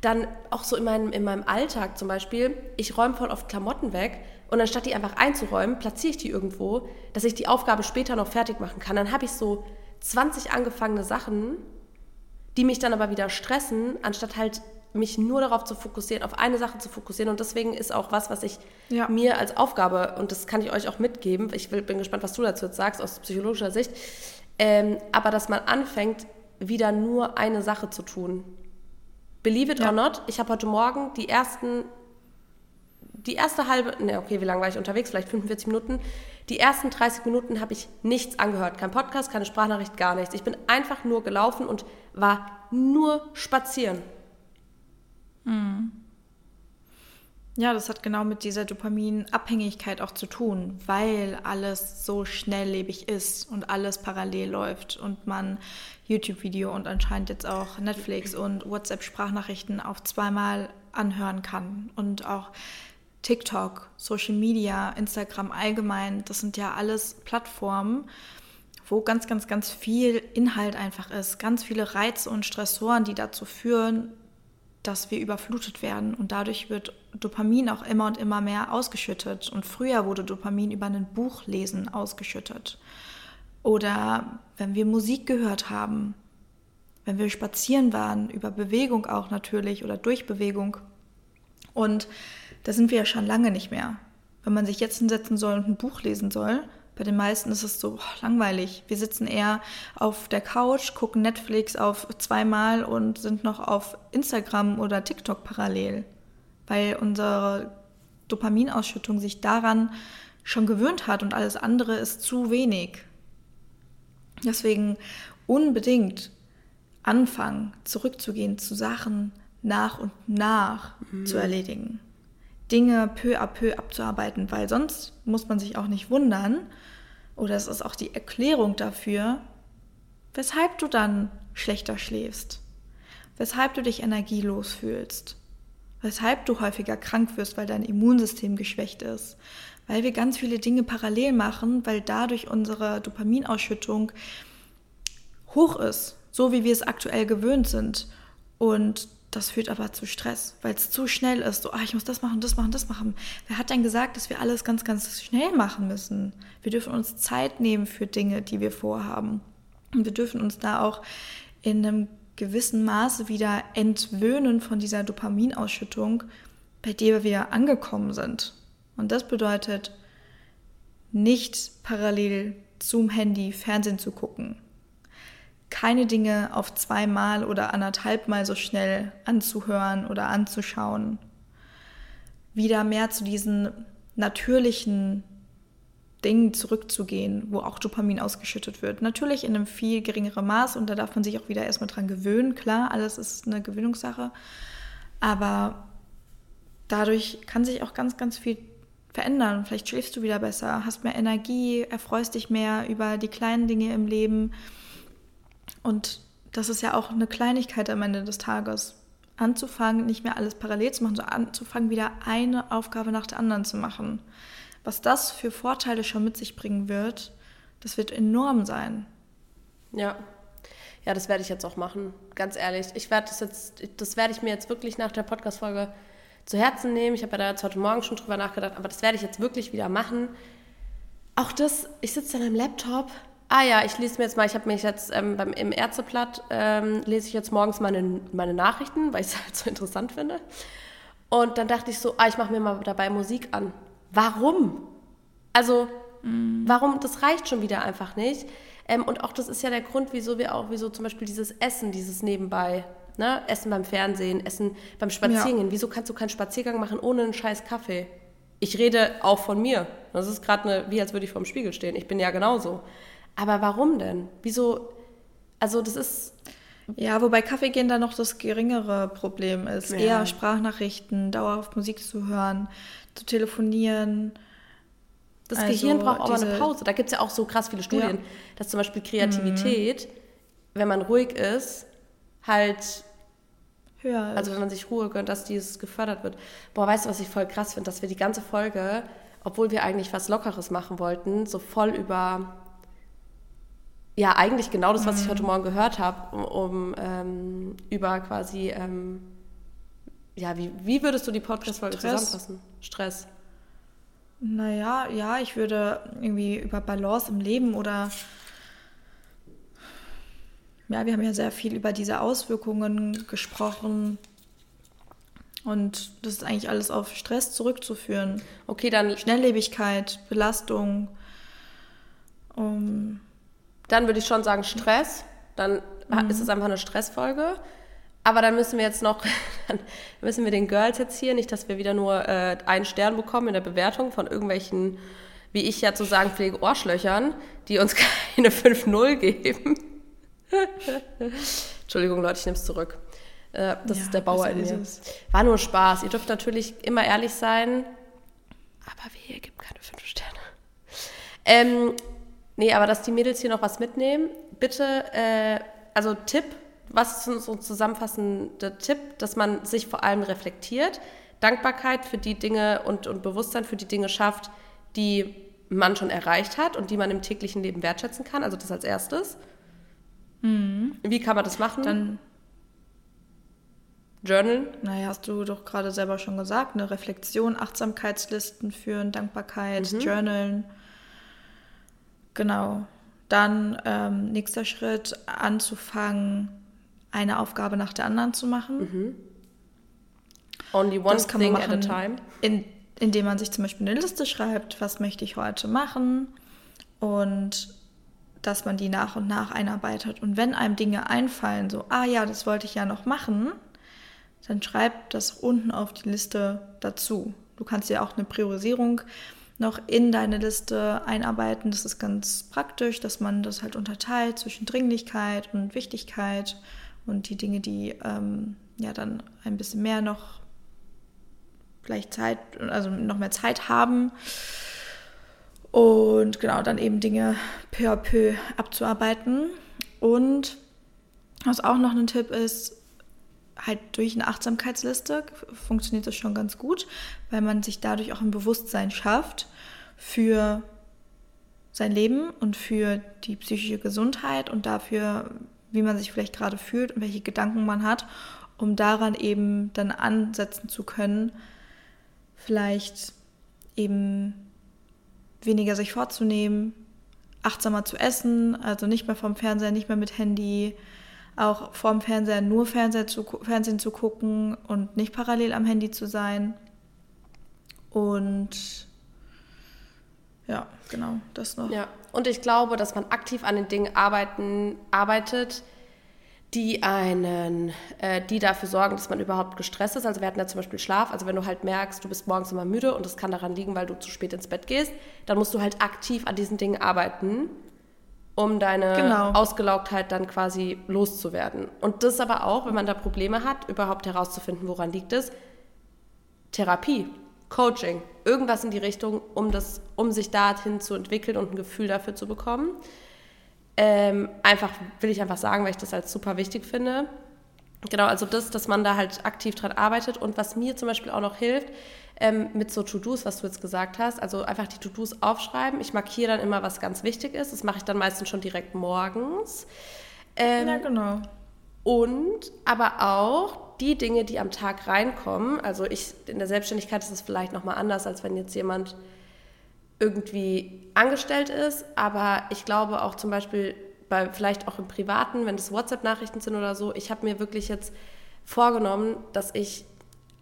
Dann auch so in meinem, in meinem Alltag zum Beispiel, ich räume voll oft Klamotten weg und anstatt die einfach einzuräumen, platziere ich die irgendwo, dass ich die Aufgabe später noch fertig machen kann. Dann habe ich so 20 angefangene Sachen, die mich dann aber wieder stressen, anstatt halt mich nur darauf zu fokussieren, auf eine Sache zu fokussieren. Und deswegen ist auch was, was ich ja. mir als Aufgabe, und das kann ich euch auch mitgeben, ich bin gespannt, was du dazu jetzt sagst, aus psychologischer Sicht, ähm, aber dass man anfängt, wieder nur eine Sache zu tun. Believe it ja. or not, ich habe heute Morgen die ersten, die erste halbe, ne, okay, wie lange war ich unterwegs? Vielleicht 45 Minuten. Die ersten 30 Minuten habe ich nichts angehört. Kein Podcast, keine Sprachnachricht, gar nichts. Ich bin einfach nur gelaufen und war nur spazieren. Mhm. Ja, das hat genau mit dieser Dopaminabhängigkeit auch zu tun, weil alles so schnelllebig ist und alles parallel läuft und man YouTube-Video und anscheinend jetzt auch Netflix und WhatsApp-Sprachnachrichten auf zweimal anhören kann und auch TikTok, Social Media, Instagram allgemein, das sind ja alles Plattformen, wo ganz, ganz, ganz viel Inhalt einfach ist, ganz viele Reize und Stressoren, die dazu führen, dass wir überflutet werden und dadurch wird Dopamin auch immer und immer mehr ausgeschüttet. Und früher wurde Dopamin über ein Buchlesen ausgeschüttet. Oder wenn wir Musik gehört haben, wenn wir spazieren waren, über Bewegung auch natürlich oder durch Bewegung. Und da sind wir ja schon lange nicht mehr. Wenn man sich jetzt hinsetzen soll und ein Buch lesen soll, bei den meisten ist es so oh, langweilig. Wir sitzen eher auf der Couch, gucken Netflix auf zweimal und sind noch auf Instagram oder TikTok parallel, weil unsere Dopaminausschüttung sich daran schon gewöhnt hat und alles andere ist zu wenig. Deswegen unbedingt anfangen, zurückzugehen zu Sachen nach und nach mhm. zu erledigen. Dinge peu à peu abzuarbeiten, weil sonst muss man sich auch nicht wundern, oder es ist auch die Erklärung dafür, weshalb du dann schlechter schläfst, weshalb du dich energielos fühlst, weshalb du häufiger krank wirst, weil dein Immunsystem geschwächt ist, weil wir ganz viele Dinge parallel machen, weil dadurch unsere Dopaminausschüttung hoch ist, so wie wir es aktuell gewöhnt sind. Und das führt aber zu Stress, weil es zu schnell ist. So, ah, ich muss das machen, das machen, das machen. Wer hat denn gesagt, dass wir alles ganz, ganz schnell machen müssen? Wir dürfen uns Zeit nehmen für Dinge, die wir vorhaben. Und wir dürfen uns da auch in einem gewissen Maße wieder entwöhnen von dieser Dopaminausschüttung, bei der wir angekommen sind. Und das bedeutet, nicht parallel zum Handy Fernsehen zu gucken, keine Dinge auf zweimal oder anderthalbmal so schnell anzuhören oder anzuschauen. Wieder mehr zu diesen natürlichen Dingen zurückzugehen, wo auch Dopamin ausgeschüttet wird. Natürlich in einem viel geringeren Maß und da darf man sich auch wieder erstmal dran gewöhnen. Klar, alles ist eine Gewöhnungssache. Aber dadurch kann sich auch ganz, ganz viel verändern. Vielleicht schläfst du wieder besser, hast mehr Energie, erfreust dich mehr über die kleinen Dinge im Leben und das ist ja auch eine Kleinigkeit am Ende des Tages. Anzufangen, nicht mehr alles parallel zu machen, sondern anzufangen, wieder eine Aufgabe nach der anderen zu machen. Was das für Vorteile schon mit sich bringen wird, das wird enorm sein. Ja. Ja, das werde ich jetzt auch machen, ganz ehrlich. Ich werde das jetzt, das werde ich mir jetzt wirklich nach der Podcast-Folge zu Herzen nehmen. Ich habe ja da jetzt heute Morgen schon drüber nachgedacht, aber das werde ich jetzt wirklich wieder machen. Auch das, ich sitze dann am Laptop. Ah ja, ich lese mir jetzt mal, ich habe mich jetzt ähm, beim, im Ärzteblatt, ähm, lese ich jetzt morgens meine, meine Nachrichten, weil ich es halt so interessant finde. Und dann dachte ich so, ah, ich mache mir mal dabei Musik an. Warum? Also, mm. warum? Das reicht schon wieder einfach nicht. Ähm, und auch das ist ja der Grund, wieso wir auch, wieso zum Beispiel dieses Essen, dieses Nebenbei, ne? Essen beim Fernsehen, Essen beim Spazierengehen. Ja. Wieso kannst du keinen Spaziergang machen ohne einen scheiß Kaffee? Ich rede auch von mir. Das ist gerade wie als würde ich vor dem Spiegel stehen. Ich bin ja genauso. Aber warum denn? Wieso? Also das ist. Ja, wobei Kaffee gehen da noch das geringere Problem ist. Ja. Eher Sprachnachrichten, dauerhaft Musik zu hören, zu telefonieren. Das also Gehirn braucht auch mal eine Pause. Da gibt es ja auch so krass viele Studien, ja. dass zum Beispiel Kreativität, mhm. wenn man ruhig ist, halt höher ist. Also wenn man sich Ruhe gönnt, dass dieses gefördert wird. Boah, weißt du, was ich voll krass finde? Dass wir die ganze Folge, obwohl wir eigentlich was Lockeres machen wollten, so voll über ja, eigentlich genau das, was ich mhm. heute Morgen gehört habe, um, um ähm, über quasi, ähm, ja, wie, wie würdest du die Podcast-Folge zusammenfassen? Stress. Naja, ja, ich würde irgendwie über Balance im Leben oder ja, wir haben ja sehr viel über diese Auswirkungen gesprochen. Und das ist eigentlich alles auf Stress zurückzuführen. Okay, dann. Schnelllebigkeit, Belastung. Um, dann würde ich schon sagen Stress. Dann mhm. ist es einfach eine Stressfolge. Aber dann müssen wir jetzt noch, dann müssen wir den Girls jetzt hier, nicht, dass wir wieder nur äh, einen Stern bekommen in der Bewertung von irgendwelchen, wie ich ja zu sagen pflege, Ohrschlöchern, die uns keine 5-0 geben. Entschuldigung, Leute, ich nehme es zurück. Äh, das ja, ist der Bauer in mir. War nur Spaß. Ihr dürft natürlich immer ehrlich sein, aber wehe, gibt keine 5 Sterne. Ähm, nee, aber dass die Mädels hier noch was mitnehmen, bitte, äh, also Tipp, was ist so ein zusammenfassender Tipp, dass man sich vor allem reflektiert, Dankbarkeit für die Dinge und, und Bewusstsein für die Dinge schafft, die man schon erreicht hat und die man im täglichen Leben wertschätzen kann. Also das als erstes. Mhm. Wie kann man das machen? Dann Journal? Naja, hast du doch gerade selber schon gesagt, eine Reflexion, Achtsamkeitslisten führen, Dankbarkeit, mhm. Journalen. Genau. Dann ähm, nächster Schritt, anzufangen, eine Aufgabe nach der anderen zu machen. Mhm. Only one das thing at a time. In, indem man sich zum Beispiel eine Liste schreibt, was möchte ich heute machen und dass man die nach und nach einarbeitet. Und wenn einem Dinge einfallen, so, ah ja, das wollte ich ja noch machen, dann schreib das unten auf die Liste dazu. Du kannst ja auch eine Priorisierung noch in deine Liste einarbeiten. Das ist ganz praktisch, dass man das halt unterteilt zwischen Dringlichkeit und Wichtigkeit und die Dinge, die ähm, ja dann ein bisschen mehr noch vielleicht Zeit, also noch mehr Zeit haben. Und genau, dann eben Dinge peu à peu abzuarbeiten. Und was auch noch ein Tipp ist, halt durch eine Achtsamkeitsliste funktioniert das schon ganz gut, weil man sich dadurch auch ein Bewusstsein schafft für sein Leben und für die psychische Gesundheit und dafür, wie man sich vielleicht gerade fühlt und welche Gedanken man hat, um daran eben dann ansetzen zu können, vielleicht eben weniger sich vorzunehmen, achtsamer zu essen, also nicht mehr vom Fernseher, nicht mehr mit Handy, auch vorm Fernseher nur Fernseher zu, Fernsehen zu gucken und nicht parallel am Handy zu sein. Und ja, genau, das noch. Ja, und ich glaube, dass man aktiv an den Dingen arbeiten, arbeitet, die einen, äh, die dafür sorgen, dass man überhaupt gestresst ist. Also wir hatten ja zum Beispiel Schlaf. Also wenn du halt merkst, du bist morgens immer müde und das kann daran liegen, weil du zu spät ins Bett gehst, dann musst du halt aktiv an diesen Dingen arbeiten, um deine genau. Ausgelaugtheit dann quasi loszuwerden. Und das aber auch, wenn man da Probleme hat, überhaupt herauszufinden, woran liegt es. Therapie, Coaching, irgendwas in die Richtung, um, das, um sich dahin zu entwickeln und ein Gefühl dafür zu bekommen. Ähm, einfach, will ich einfach sagen, weil ich das als super wichtig finde. Genau, also das, dass man da halt aktiv dran arbeitet und was mir zum Beispiel auch noch hilft, ähm, mit so To-Dos, was du jetzt gesagt hast, also einfach die To-Dos aufschreiben. Ich markiere dann immer, was ganz wichtig ist. Das mache ich dann meistens schon direkt morgens. Ähm, ja, genau. Und aber auch die Dinge, die am Tag reinkommen, also ich in der Selbstständigkeit ist es vielleicht nochmal anders, als wenn jetzt jemand irgendwie angestellt ist, aber ich glaube auch zum Beispiel bei vielleicht auch im Privaten, wenn es WhatsApp-Nachrichten sind oder so, ich habe mir wirklich jetzt vorgenommen, dass ich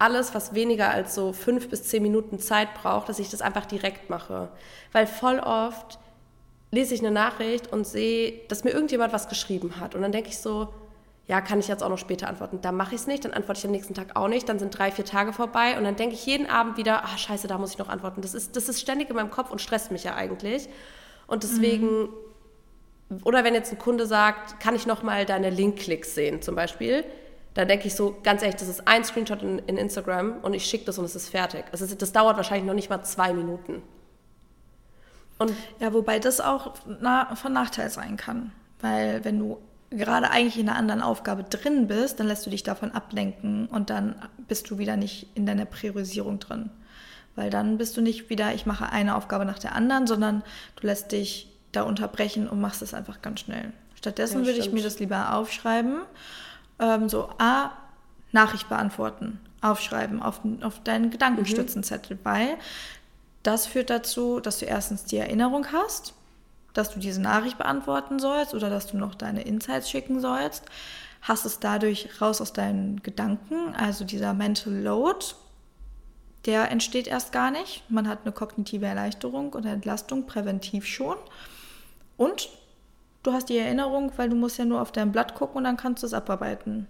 alles, was weniger als so fünf bis zehn Minuten Zeit braucht, dass ich das einfach direkt mache. Weil voll oft lese ich eine Nachricht und sehe, dass mir irgendjemand was geschrieben hat. Und dann denke ich so, ja, kann ich jetzt auch noch später antworten. Dann mache ich es nicht, dann antworte ich am nächsten Tag auch nicht, dann sind drei, vier Tage vorbei und dann denke ich jeden Abend wieder, ah scheiße, da muss ich noch antworten. Das ist, das ist ständig in meinem Kopf und stresst mich ja eigentlich. Und deswegen, mhm. oder wenn jetzt ein Kunde sagt, kann ich noch mal deine Link-Klicks sehen zum Beispiel, dann denke ich so, ganz ehrlich, das ist ein Screenshot in, in Instagram und ich schicke das und es ist fertig. Also das dauert wahrscheinlich noch nicht mal zwei Minuten. Und ja, wobei das auch na, von Nachteil sein kann. Weil wenn du gerade eigentlich in einer anderen Aufgabe drin bist, dann lässt du dich davon ablenken und dann bist du wieder nicht in deiner Priorisierung drin. Weil dann bist du nicht wieder, ich mache eine Aufgabe nach der anderen, sondern du lässt dich da unterbrechen und machst es einfach ganz schnell. Stattdessen ja, würde ich mir das lieber aufschreiben ähm, so A, Nachricht beantworten, aufschreiben auf, auf deinen Gedankenstützenzettel, mhm. weil das führt dazu, dass du erstens die Erinnerung hast, dass du diese Nachricht beantworten sollst oder dass du noch deine Insights schicken sollst, hast es dadurch raus aus deinen Gedanken, also dieser Mental Load, der entsteht erst gar nicht. Man hat eine kognitive Erleichterung oder Entlastung präventiv schon. Und du hast die Erinnerung, weil du musst ja nur auf dein Blatt gucken und dann kannst du es abarbeiten.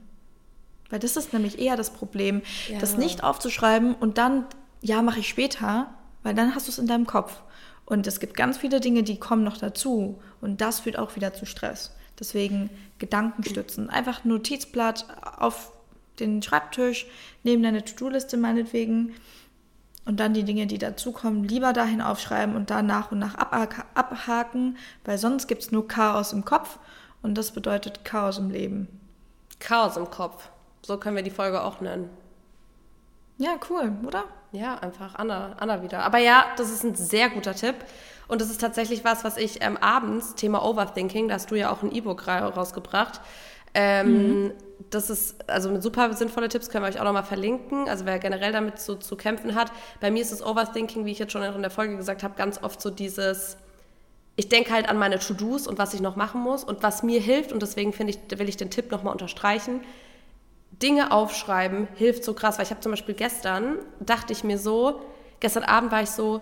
Weil das ist nämlich eher das Problem, ja. das nicht aufzuschreiben und dann, ja, mache ich später, weil dann hast du es in deinem Kopf. Und es gibt ganz viele Dinge, die kommen noch dazu und das führt auch wieder zu Stress. Deswegen Gedanken stützen. Einfach ein Notizblatt auf den Schreibtisch, neben deine To-Do-Liste meinetwegen und dann die Dinge, die dazukommen, lieber dahin aufschreiben und dann nach und nach abhaken, weil sonst gibt es nur Chaos im Kopf und das bedeutet Chaos im Leben. Chaos im Kopf. So können wir die Folge auch nennen. Ja, cool, oder? Ja, einfach Anna, Anna wieder. Aber ja, das ist ein sehr guter Tipp. Und das ist tatsächlich was, was ich ähm, abends, Thema Overthinking, da hast du ja auch ein E-Book rausgebracht, ähm, mhm. Das ist also super sinnvolle Tipps, können wir euch auch nochmal verlinken. Also wer generell damit so zu kämpfen hat. Bei mir ist das Overthinking, wie ich jetzt schon in der Folge gesagt habe, ganz oft so dieses, ich denke halt an meine To-Dos und was ich noch machen muss und was mir hilft. Und deswegen finde ich, will ich den Tipp nochmal unterstreichen. Dinge aufschreiben hilft so krass, weil ich habe zum Beispiel gestern, dachte ich mir so, gestern Abend war ich so,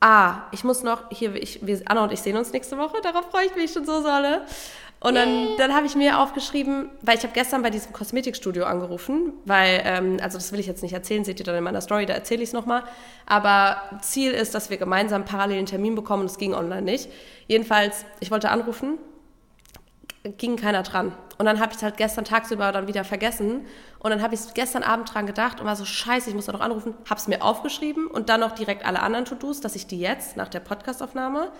ah, ich muss noch, hier, ich, wir, Anna und ich sehen uns nächste Woche, darauf freue ich mich schon so, Solle. Und dann, dann habe ich mir aufgeschrieben, weil ich habe gestern bei diesem Kosmetikstudio angerufen, weil, ähm, also das will ich jetzt nicht erzählen, seht ihr dann in meiner Story, da erzähle ich es nochmal. Aber Ziel ist, dass wir gemeinsam parallel einen Termin bekommen und es ging online nicht. Jedenfalls, ich wollte anrufen, ging keiner dran. Und dann habe ich es halt gestern tagsüber dann wieder vergessen. Und dann habe ich gestern Abend dran gedacht und war so, scheiße, ich muss da noch anrufen. Habe es mir aufgeschrieben und dann noch direkt alle anderen To-Dos, dass ich die jetzt nach der Podcastaufnahme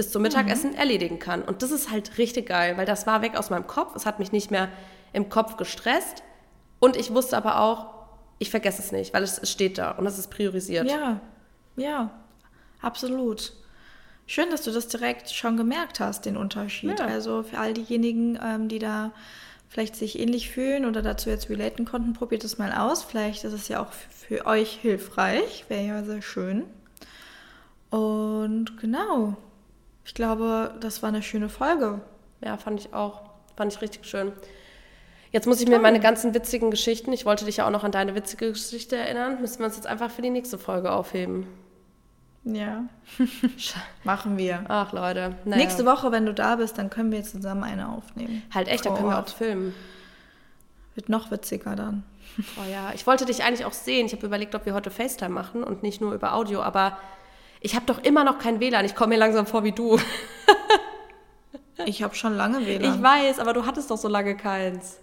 bis zum Mittagessen mhm. erledigen kann. Und das ist halt richtig geil, weil das war weg aus meinem Kopf. Es hat mich nicht mehr im Kopf gestresst. Und ich wusste aber auch, ich vergesse es nicht, weil es, es steht da und es ist priorisiert. Ja, ja, absolut. Schön, dass du das direkt schon gemerkt hast, den Unterschied. Ja. Also für all diejenigen, ähm, die da vielleicht sich ähnlich fühlen oder dazu jetzt relaten konnten, probiert es mal aus. Vielleicht ist es ja auch für euch hilfreich. Wäre ja sehr schön. Und genau, ich glaube, das war eine schöne Folge. Ja, fand ich auch. Fand ich richtig schön. Jetzt muss ich mir meine ganzen witzigen Geschichten, ich wollte dich ja auch noch an deine witzige Geschichte erinnern, müssen wir uns jetzt einfach für die nächste Folge aufheben. Ja. Machen wir. Ach, Leute. Naja. Nächste Woche, wenn du da bist, dann können wir zusammen eine aufnehmen. Halt echt, da können wir auch filmen. Wird noch witziger dann. Oh ja, ich wollte dich eigentlich auch sehen. Ich habe überlegt, ob wir heute FaceTime machen und nicht nur über Audio, aber ich habe doch immer noch kein WLAN. Ich komme mir langsam vor wie du. ich habe schon lange WLAN. Ich weiß, aber du hattest doch so lange keins.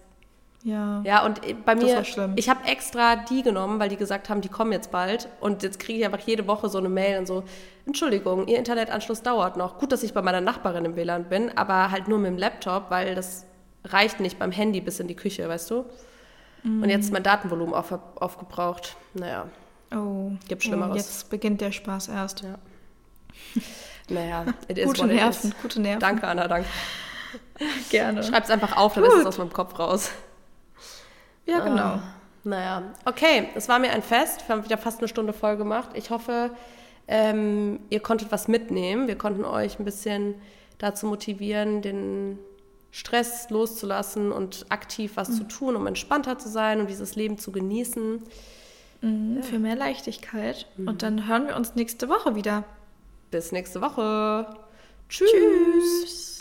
Ja. Ja, und bei mir, ich habe extra die genommen, weil die gesagt haben, die kommen jetzt bald. Und jetzt kriege ich einfach jede Woche so eine Mail und so, Entschuldigung, Ihr Internetanschluss dauert noch. Gut, dass ich bei meiner Nachbarin im WLAN bin, aber halt nur mit dem Laptop, weil das reicht nicht beim Handy bis in die Küche, weißt du? Mhm. Und jetzt ist mein Datenvolumen auf, aufgebraucht. Naja. Oh. Gibt Schlimmeres. Oh, jetzt beginnt der Spaß erst. Ja. naja, it is gute what Nerven, gute Nerven. Danke, Anna, danke. Gerne. Schreib's einfach auf, dann Gut. ist es aus meinem Kopf raus. Ja, genau. Ah, naja, okay, es war mir ein Fest. Wir haben wieder fast eine Stunde voll gemacht. Ich hoffe, ähm, ihr konntet was mitnehmen. Wir konnten euch ein bisschen dazu motivieren, den Stress loszulassen und aktiv was mhm. zu tun, um entspannter zu sein, um dieses Leben zu genießen. Mhm, ja. Für mehr Leichtigkeit. Mhm. Und dann hören wir uns nächste Woche wieder. Bis nächste Woche. Tschüss. Tschüss.